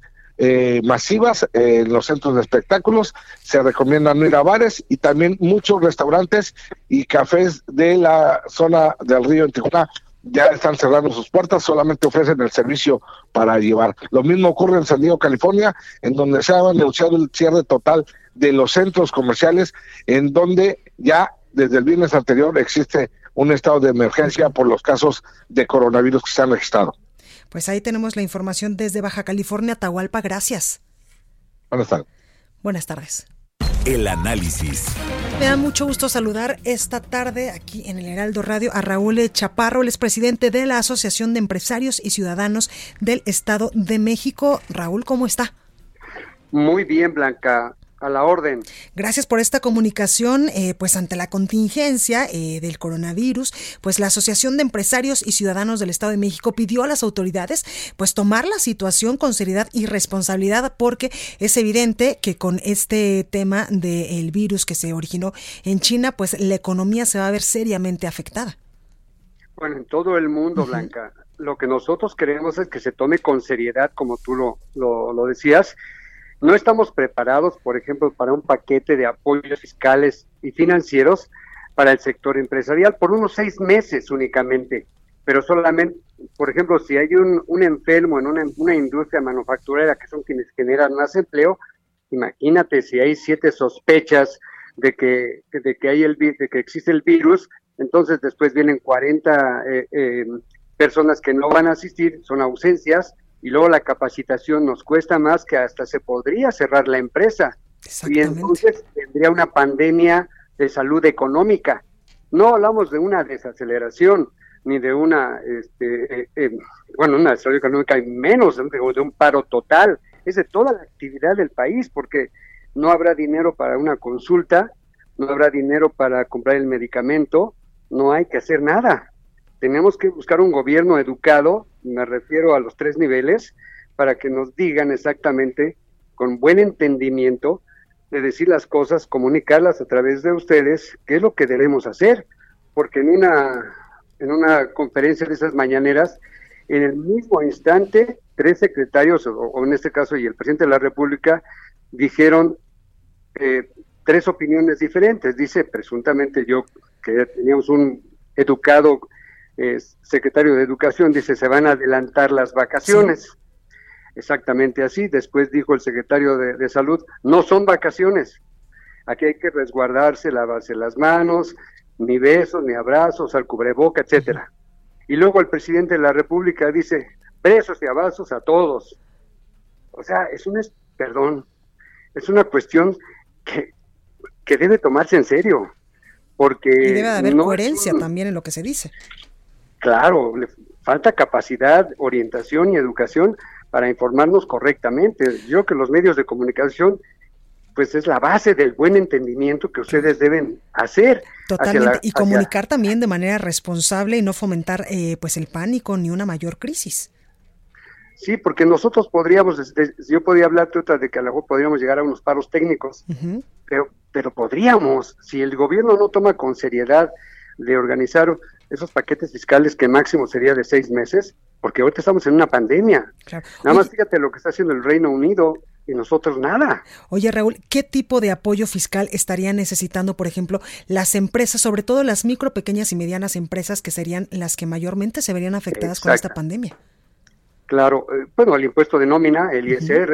masivas en los centros de espectáculos, se recomienda no ir a bares y también muchos restaurantes y cafés de la zona del río en Tijuana ya están cerrando sus puertas, solamente ofrecen el servicio para llevar. Lo mismo ocurre en San Diego, California, en donde se ha anunciado el cierre total de los centros comerciales, en donde ya desde el viernes anterior existe un estado de emergencia por los casos de coronavirus que se han registrado. Pues ahí tenemos la información desde Baja California, Tahualpa. Gracias. Buenas tardes. Buenas tardes. El análisis. Me da mucho gusto saludar esta tarde aquí en el Heraldo Radio a Raúl Chaparro, el presidente de la Asociación de Empresarios y Ciudadanos del Estado de México. Raúl, ¿cómo está? Muy bien, Blanca a la orden. Gracias por esta comunicación. Eh, pues ante la contingencia eh, del coronavirus, pues la Asociación de Empresarios y Ciudadanos del Estado de México pidió a las autoridades pues tomar la situación con seriedad y responsabilidad porque es evidente que con este tema del virus que se originó en China, pues la economía se va a ver seriamente afectada. Bueno, en todo el mundo, Blanca, lo que nosotros queremos es que se tome con seriedad, como tú lo, lo, lo decías, no estamos preparados, por ejemplo, para un paquete de apoyos fiscales y financieros para el sector empresarial por unos seis meses únicamente. Pero solamente, por ejemplo, si hay un, enfermo en una, una industria manufacturera que son quienes generan más empleo, imagínate si hay siete sospechas de que, de que, hay el, de que existe el virus, entonces después vienen 40 eh, eh, personas que no van a asistir, son ausencias, y luego la capacitación nos cuesta más que hasta se podría cerrar la empresa. Y entonces tendría una pandemia de salud económica. No hablamos de una desaceleración ni de una, este, eh, eh, bueno, una salud económica y menos de, de un paro total. Es de toda la actividad del país porque no habrá dinero para una consulta, no habrá dinero para comprar el medicamento, no hay que hacer nada. Tenemos que buscar un gobierno educado, me refiero a los tres niveles, para que nos digan exactamente, con buen entendimiento, de decir las cosas, comunicarlas a través de ustedes, qué es lo que debemos hacer, porque en una, en una conferencia de esas mañaneras, en el mismo instante, tres secretarios, o, en este caso y el presidente de la República, dijeron eh, tres opiniones diferentes. Dice, presuntamente yo, que teníamos un educado secretario de Educación, dice, se van a adelantar las vacaciones. Exactamente así. Después dijo el secretario de, Salud, no son vacaciones. Aquí hay que resguardarse, lavarse las manos, ni besos, ni abrazos, al cubreboca, etcétera. Y luego el presidente de la República dice, besos y abrazos a todos. O sea, es un, perdón, es una cuestión que, que debe tomarse en serio. Porque y debe haber coherencia también en lo que se dice. Claro, le falta capacidad, orientación y educación para informarnos correctamente. Yo creo que los medios de comunicación pues es la base del buen entendimiento que ustedes deben hacer. Totalmente, y comunicar también de manera responsable y no fomentar eh, pues el pánico ni una mayor crisis. Sí, porque nosotros podríamos, yo podría hablarte otra de que a lo mejor podríamos llegar a unos paros técnicos, pero, pero podríamos, si el gobierno no toma con seriedad de organizar esos paquetes fiscales que máximo sería de seis meses, porque ahorita estamos en una pandemia. Nada más fíjate lo que está haciendo el Reino Unido y nosotros nada. Oye, Raúl, ¿qué tipo de apoyo fiscal estarían necesitando, por ejemplo, las empresas, sobre todo las micro, pequeñas y medianas empresas que serían las que mayormente se verían afectadas con esta pandemia? Claro, eh, bueno, el impuesto de nómina, el ISR,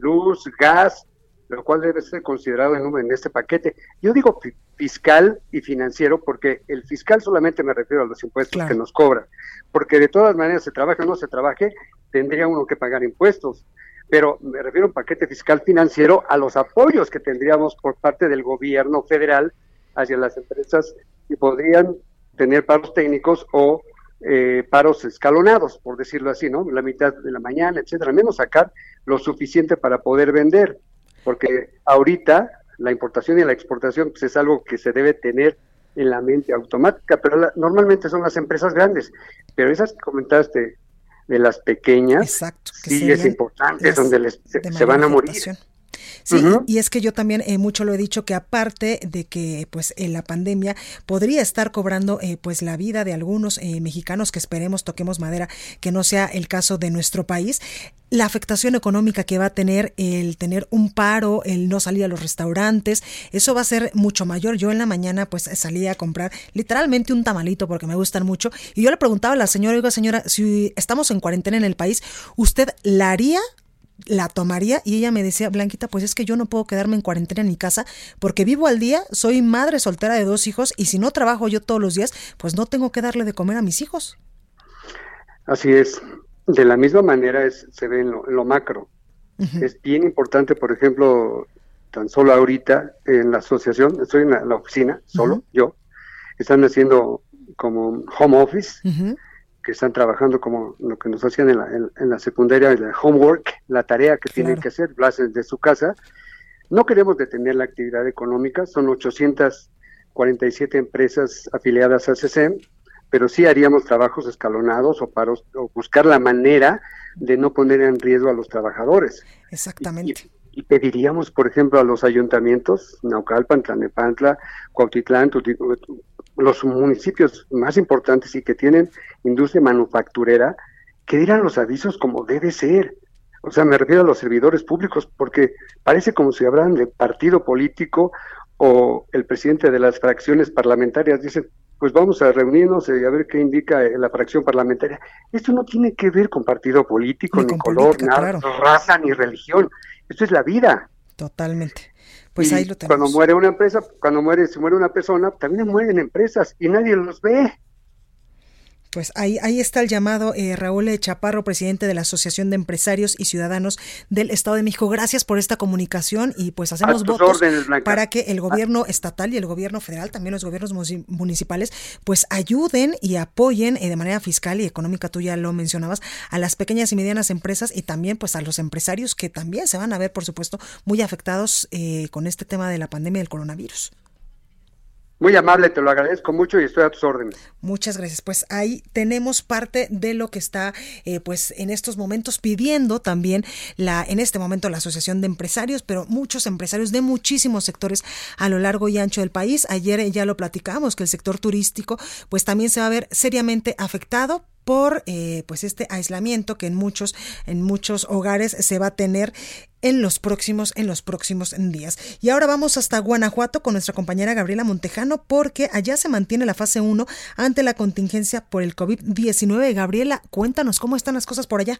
luz, gas, lo cual debe ser considerado en, este paquete. Yo digo fiscal y financiero porque el fiscal solamente me refiero a los impuestos que nos cobran, porque de todas maneras se trabaje o no se trabaje, tendría uno que pagar impuestos. Pero me refiero a un paquete fiscal financiero a los apoyos que tendríamos por parte del gobierno federal hacia las empresas que podrían tener paros técnicos o eh, paros escalonados, por decirlo así, ¿no? La mitad de la mañana, etcétera, menos sacar lo suficiente para poder vender porque ahorita la importación y la exportación pues, es algo que se debe tener en la mente automática, pero normalmente son las empresas grandes, pero esas que comentaste de las pequeñas, sí es importante, es donde les, se, van a morir. Sí, y es que yo también eh, mucho lo he dicho que aparte de que pues en la pandemia podría estar cobrando eh, pues la vida de algunos eh, mexicanos que esperemos toquemos madera que no sea el caso de nuestro país, la afectación económica que va a tener el tener un paro, el no salir a los restaurantes, eso va a ser mucho mayor. Yo en la mañana pues salí a comprar literalmente un tamalito porque me gustan mucho y yo le preguntaba a la señora, oiga señora, si estamos en cuarentena en el país, ¿usted la haría la tomaría y ella me decía, Blanquita, pues es que yo no puedo quedarme en cuarentena en mi casa porque vivo al día, soy madre soltera de dos hijos y si no trabajo yo todos los días, pues no tengo que darle de comer a mis hijos. Así es. De la misma manera es, se ve en lo, macro. Es bien importante, por ejemplo, tan solo ahorita en la asociación, estoy en la, oficina, solo yo, están haciendo como home office que están trabajando como lo que nos hacían en la, en, la secundaria, el homework, la tarea que tienen que hacer, de su casa. No queremos detener la actividad económica, son 847 empresas afiliadas a CESEM, pero sí haríamos trabajos escalonados o, paros, o buscar la manera de no poner en riesgo a los trabajadores. Exactamente. Y, pediríamos, por ejemplo, a los ayuntamientos, Naucalpan, Tlanepantla, Cuautitlán, los municipios más importantes y que tienen industria manufacturera, que dieran los avisos como debe ser. O sea, me refiero a los servidores públicos, porque parece como si hablan de partido político o el presidente de las fracciones parlamentarias dicen, pues vamos a reunirnos y a ver qué indica la fracción parlamentaria. Esto no tiene que ver con partido político, ni, color, nada, raza, ni religión. Esto es la vida. Totalmente. Pues ahí lo tenemos. Cuando muere una empresa, cuando muere, se muere una persona, también mueren empresas y nadie los ve. Pues ahí, ahí está el llamado eh, Raúl Chaparro, presidente de la Asociación de Empresarios y Ciudadanos del Estado de México. Gracias por esta comunicación y pues hacemos votos para que el gobierno estatal y el gobierno federal, también los gobiernos municipales, pues ayuden y apoyen eh, de manera fiscal y económica, tú ya lo mencionabas, a las pequeñas y medianas empresas y también pues a los empresarios que también se van a ver, por supuesto, muy afectados eh, con este tema de la pandemia del coronavirus. Muy amable, te lo agradezco mucho y estoy a tus órdenes. Muchas gracias. Pues ahí tenemos parte de lo que está, eh, pues en estos momentos pidiendo también la, en este momento la Asociación de Empresarios, pero muchos empresarios de muchísimos sectores a lo largo y ancho del país. Ayer ya lo platicamos que el sector turístico, pues también se va a ver seriamente afectado por eh, pues este aislamiento que en muchos en muchos hogares se va a tener en los próximos en los próximos días. Y ahora vamos hasta Guanajuato con nuestra compañera Gabriela Montejano porque allá se mantiene la fase 1 ante la contingencia por el COVID-19. Gabriela, cuéntanos cómo están las cosas por allá.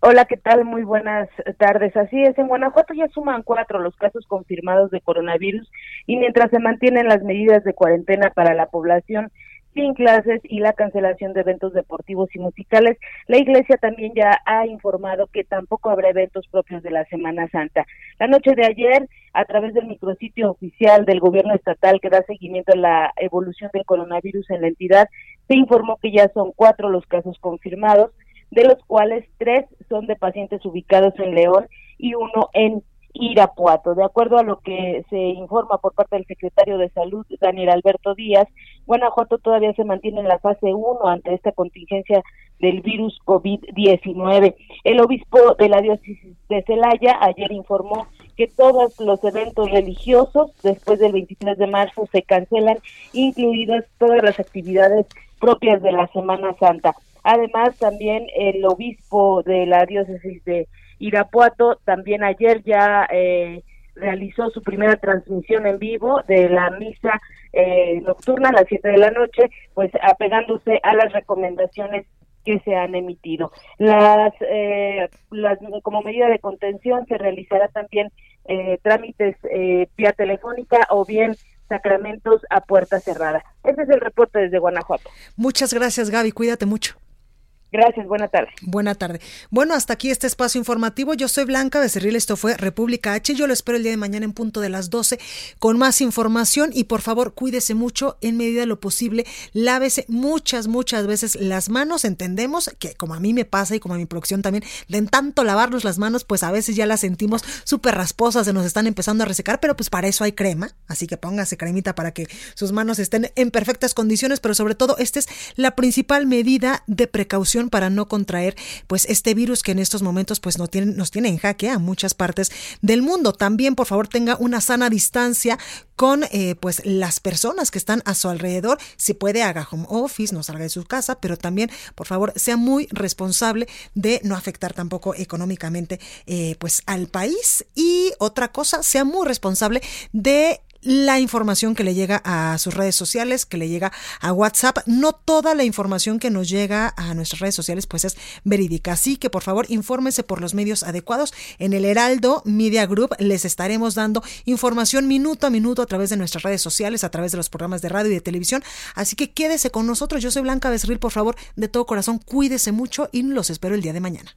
Hola, ¿qué tal? Muy buenas tardes. Así es, en Guanajuato ya suman cuatro los casos confirmados de coronavirus y mientras se mantienen las medidas de cuarentena para la población, sin clases y la cancelación de eventos deportivos y musicales. La Iglesia también ya ha informado que tampoco habrá eventos propios de la Semana Santa. La noche de ayer, a través del micrositio oficial del gobierno estatal que da seguimiento a la evolución del coronavirus en la entidad, se informó que ya son cuatro los casos confirmados, de los cuales tres son de pacientes ubicados en León y uno en Irapuato. De acuerdo a lo que se informa por parte del secretario de Salud, Daniel Alberto Díaz, Guanajuato todavía se mantiene en la fase 1 ante esta contingencia del virus COVID-19. El obispo de la diócesis de Celaya ayer informó que todos los eventos religiosos después del 23 de marzo se cancelan, incluidas todas las actividades propias de la Semana Santa. Además, también el obispo de la diócesis de Irapuato también ayer ya eh, realizó su primera transmisión en vivo de la misa eh, nocturna a las 7 de la noche, pues apegándose a las recomendaciones que se han emitido. Las, eh, las como medida de contención se realizará también eh, trámites eh, vía telefónica o bien sacramentos a puerta cerrada. Ese es el reporte desde Guanajuato. Muchas gracias, Gaby. Cuídate mucho. Gracias, buena tarde. Buena tarde. Bueno, hasta aquí este espacio informativo. Yo soy Blanca Becerril, esto fue República H. Yo lo espero el día de mañana en punto de las 12 con más información y por favor cuídese mucho en medida de lo posible. Lávese muchas, muchas veces las manos. Entendemos que como a mí me pasa y como a mi producción también, de en tanto lavarnos las manos, pues a veces ya las sentimos súper rasposas, se nos están empezando a resecar, pero pues para eso hay crema. Así que póngase cremita para que sus manos estén en perfectas condiciones, pero sobre todo esta es la principal medida de precaución para no contraer pues este virus que en estos momentos pues no nos tiene en jaque a muchas partes del mundo. También por favor tenga una sana distancia con eh, pues las personas que están a su alrededor. Si puede haga home office, no salga de su casa, pero también por favor sea muy responsable de no afectar tampoco económicamente eh, pues al país y otra cosa sea muy responsable de la información que le llega a sus redes sociales, que le llega a WhatsApp. No toda la información que nos llega a nuestras redes sociales pues es verídica. Así que por favor infórmese por los medios adecuados. En el Heraldo Media Group les estaremos dando información minuto a minuto a través de nuestras redes sociales, a través de los programas de radio y de televisión. Así que quédese con nosotros. Yo soy Blanca Becerril, por favor, de todo corazón, cuídese mucho y los espero el día de mañana.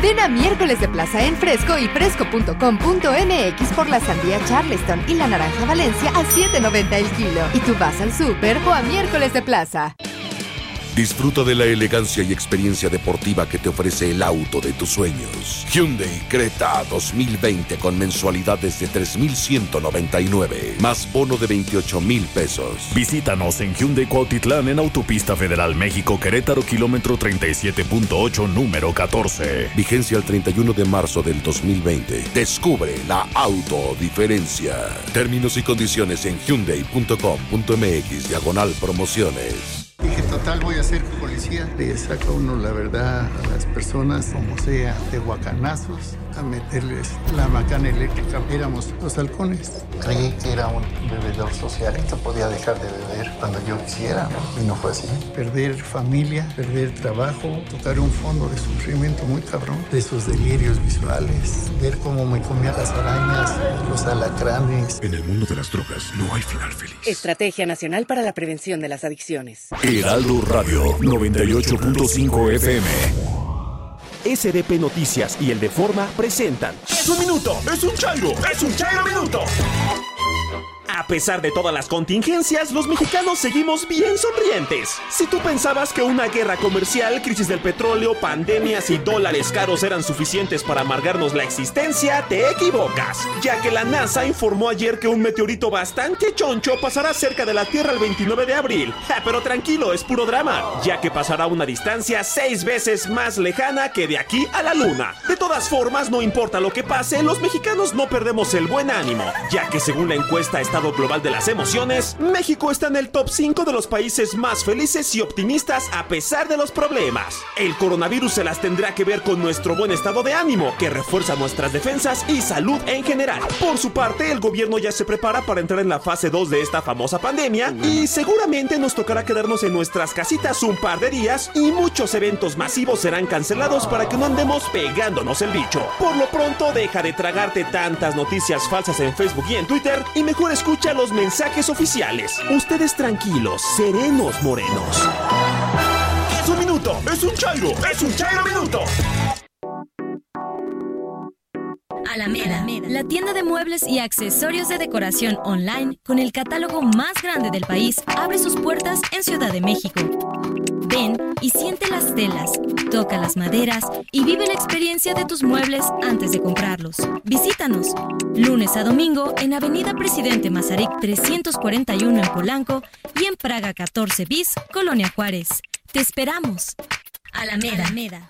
Ven a miércoles de plaza en Fresco y fresco.com.mx por la sandía Charleston y la naranja Valencia a 7.90 el kilo. Y tú vas al súper o a miércoles de plaza. Disfruta de la elegancia y experiencia deportiva que te ofrece el auto de tus sueños. Hyundai Creta 2020 con mensualidades de 3,199 más bono de 28 mil pesos. Visítanos en Hyundai Cuautitlán en Autopista Federal México Querétaro kilómetro 37.8 número 14. Vigencia el 31 de marzo del 2020. Descubre la autodiferencia. Términos y condiciones en hyundai.com.mx diagonal promociones. Dije, total, voy a ser policía. Le saca uno la verdad a las personas, como sea, de guacanazos, a meterles la macana eléctrica. Éramos los halcones. Creí que era un bebedor social. Esto podía dejar de beber cuando yo quisiera, ¿no? Y no fue así. Perder familia, perder trabajo, tocar un fondo de sufrimiento muy cabrón, de esos delirios visuales, ver cómo me comía las arañas, los alacranes. En el mundo de las drogas no hay final feliz. Estrategia Nacional para la Prevención de las Adicciones. Heraldo Radio 98.5 FM. SDP Noticias y el de Forma presentan. ¡Es un minuto! ¡Es un chairo! ¡Es un chairo minuto! A pesar de todas las contingencias, los mexicanos seguimos bien sonrientes. Si tú pensabas que una guerra comercial, crisis del petróleo, pandemias y dólares caros eran suficientes para amargarnos la existencia, te equivocas. Ya que la NASA informó ayer que un meteorito bastante choncho pasará cerca de la Tierra el 29 de abril. Pero tranquilo, es puro drama, ya que pasará una distancia seis veces más lejana que de aquí a la Luna. De todas formas, no importa lo que pase, los mexicanos no perdemos el buen ánimo, ya que según la encuesta Global de las Emociones, México está en el top 5 de los países más felices y optimistas a pesar de los problemas. El coronavirus se las tendrá que ver con nuestro buen estado de ánimo, que refuerza nuestras defensas y salud en general. Por su parte, el gobierno ya se prepara para entrar en la fase 2 de esta famosa pandemia y seguramente nos tocará quedarnos en nuestras casitas un par de días y muchos eventos masivos serán cancelados para que no andemos pegándonos el bicho. Por lo pronto, deja de tragarte tantas noticias falsas en Facebook y en Twitter y mejor escucha los mensajes oficiales. Ustedes tranquilos, serenos, morenos. ¡Es un minuto! ¡Es un chairo! ¡Es un chairo minuto! Alameda, la tienda de muebles y accesorios de decoración online con el catálogo más grande del país, abre sus puertas en Ciudad de México. Ven y siente las telas, toca las maderas y vive la experiencia de tus muebles antes de comprarlos. Visítanos lunes a domingo en Avenida Presidente Mazarik 341 en Polanco y en Praga 14 bis, Colonia Juárez. Te esperamos. Alameda. Alameda.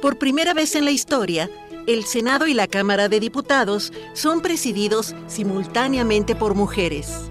Por primera vez en la historia, el Senado y la Cámara de Diputados son presididos simultáneamente por mujeres.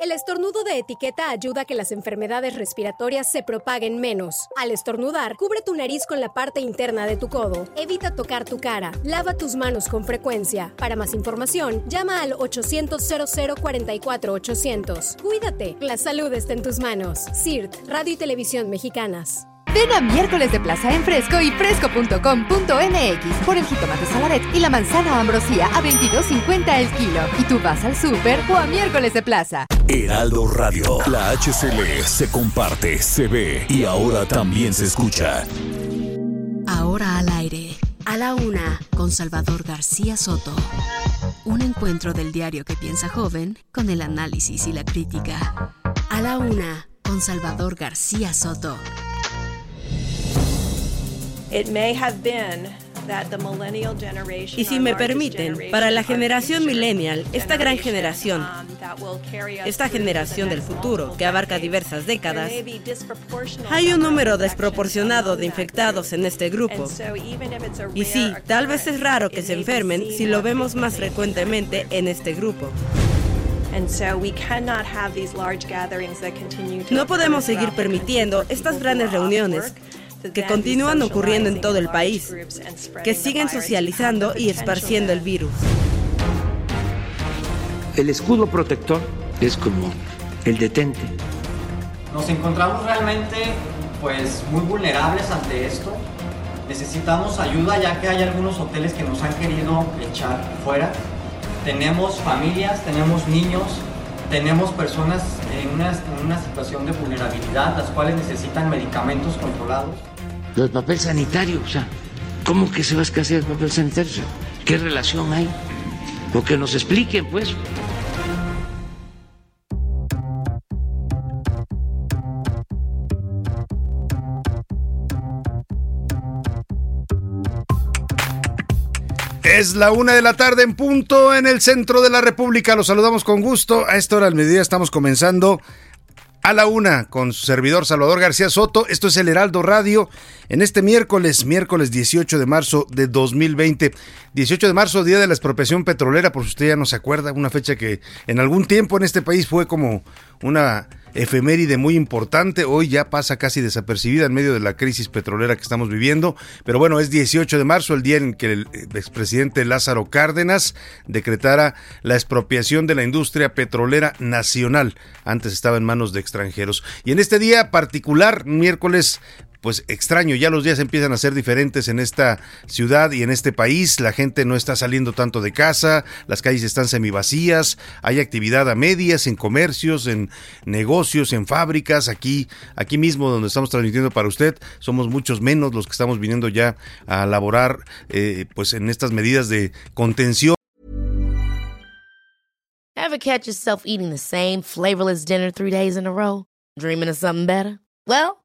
El estornudo de etiqueta ayuda a que las enfermedades respiratorias se propaguen menos. Al estornudar, cubre tu nariz con la parte interna de tu codo. Evita tocar tu cara. Lava tus manos con frecuencia. Para más información, llama al 800-0044-800. Cuídate, la salud está en tus manos. CIRT, Radio y Televisión Mexicanas. Ven a miércoles de plaza en Fresco y fresco.com.mx por el jitomate saladet y la manzana ambrosía a 22.50 el kilo. Y tú vas al súper o a miércoles de plaza. Heraldo Radio, la HCL se comparte, se ve y ahora también se escucha. Ahora al aire, a la una, con Salvador García Soto. Un encuentro del diario que piensa joven con el análisis y la crítica. A la una, con Salvador García Soto. Y si me permiten, para la generación millennial, esta gran generación, esta generación del futuro, que abarca diversas décadas, hay un número desproporcionado de infectados en este grupo. Y sí, tal vez es raro que se enfermen si lo vemos más frecuentemente en este grupo. No podemos seguir permitiendo estas grandes reuniones que continúan ocurriendo en todo el país, que siguen socializando y esparciendo el virus. El escudo protector es como el detente. Nos encontramos realmente pues muy vulnerables ante esto. Necesitamos ayuda ya que hay algunos hoteles que nos han querido echar fuera. Tenemos familias, tenemos niños, tenemos personas en una, situación de vulnerabilidad, las cuales necesitan medicamentos controlados. El papel sanitario, o sea, ¿cómo que se va a escasear el papel sanitario? ¿Qué relación hay? O que nos expliquen, pues. Es la una de la tarde en punto en el centro de la República. Los saludamos con gusto. A esta hora del mediodía estamos comenzando a la una con su servidor Salvador García Soto. Esto es el Heraldo Radio en este miércoles, miércoles 18 de marzo de 2020. 18 de marzo, día de la expropiación petrolera, por si usted ya no se acuerda, una fecha que en algún tiempo en este país fue como una efeméride muy importante. Hoy ya pasa casi desapercibida en medio de la crisis petrolera que estamos viviendo. Pero bueno, es 18 de marzo, el día en que el expresidente Lázaro Cárdenas decretara la expropiación de la industria petrolera nacional. Antes estaba en manos de extranjeros. Y en este día particular, miércoles pues extraño, ya los días empiezan a ser diferentes en esta ciudad y en este país, la gente no está saliendo tanto de casa, las calles están semivacías, hay actividad a medias en comercios, en negocios, en fábricas, aquí, aquí mismo donde estamos transmitiendo para usted, somos muchos menos los que estamos viniendo ya a laborar eh, pues en estas medidas de contención. Ever catch yourself eating the same flavorless dinner three days in a row? Dreaming of something better? Well,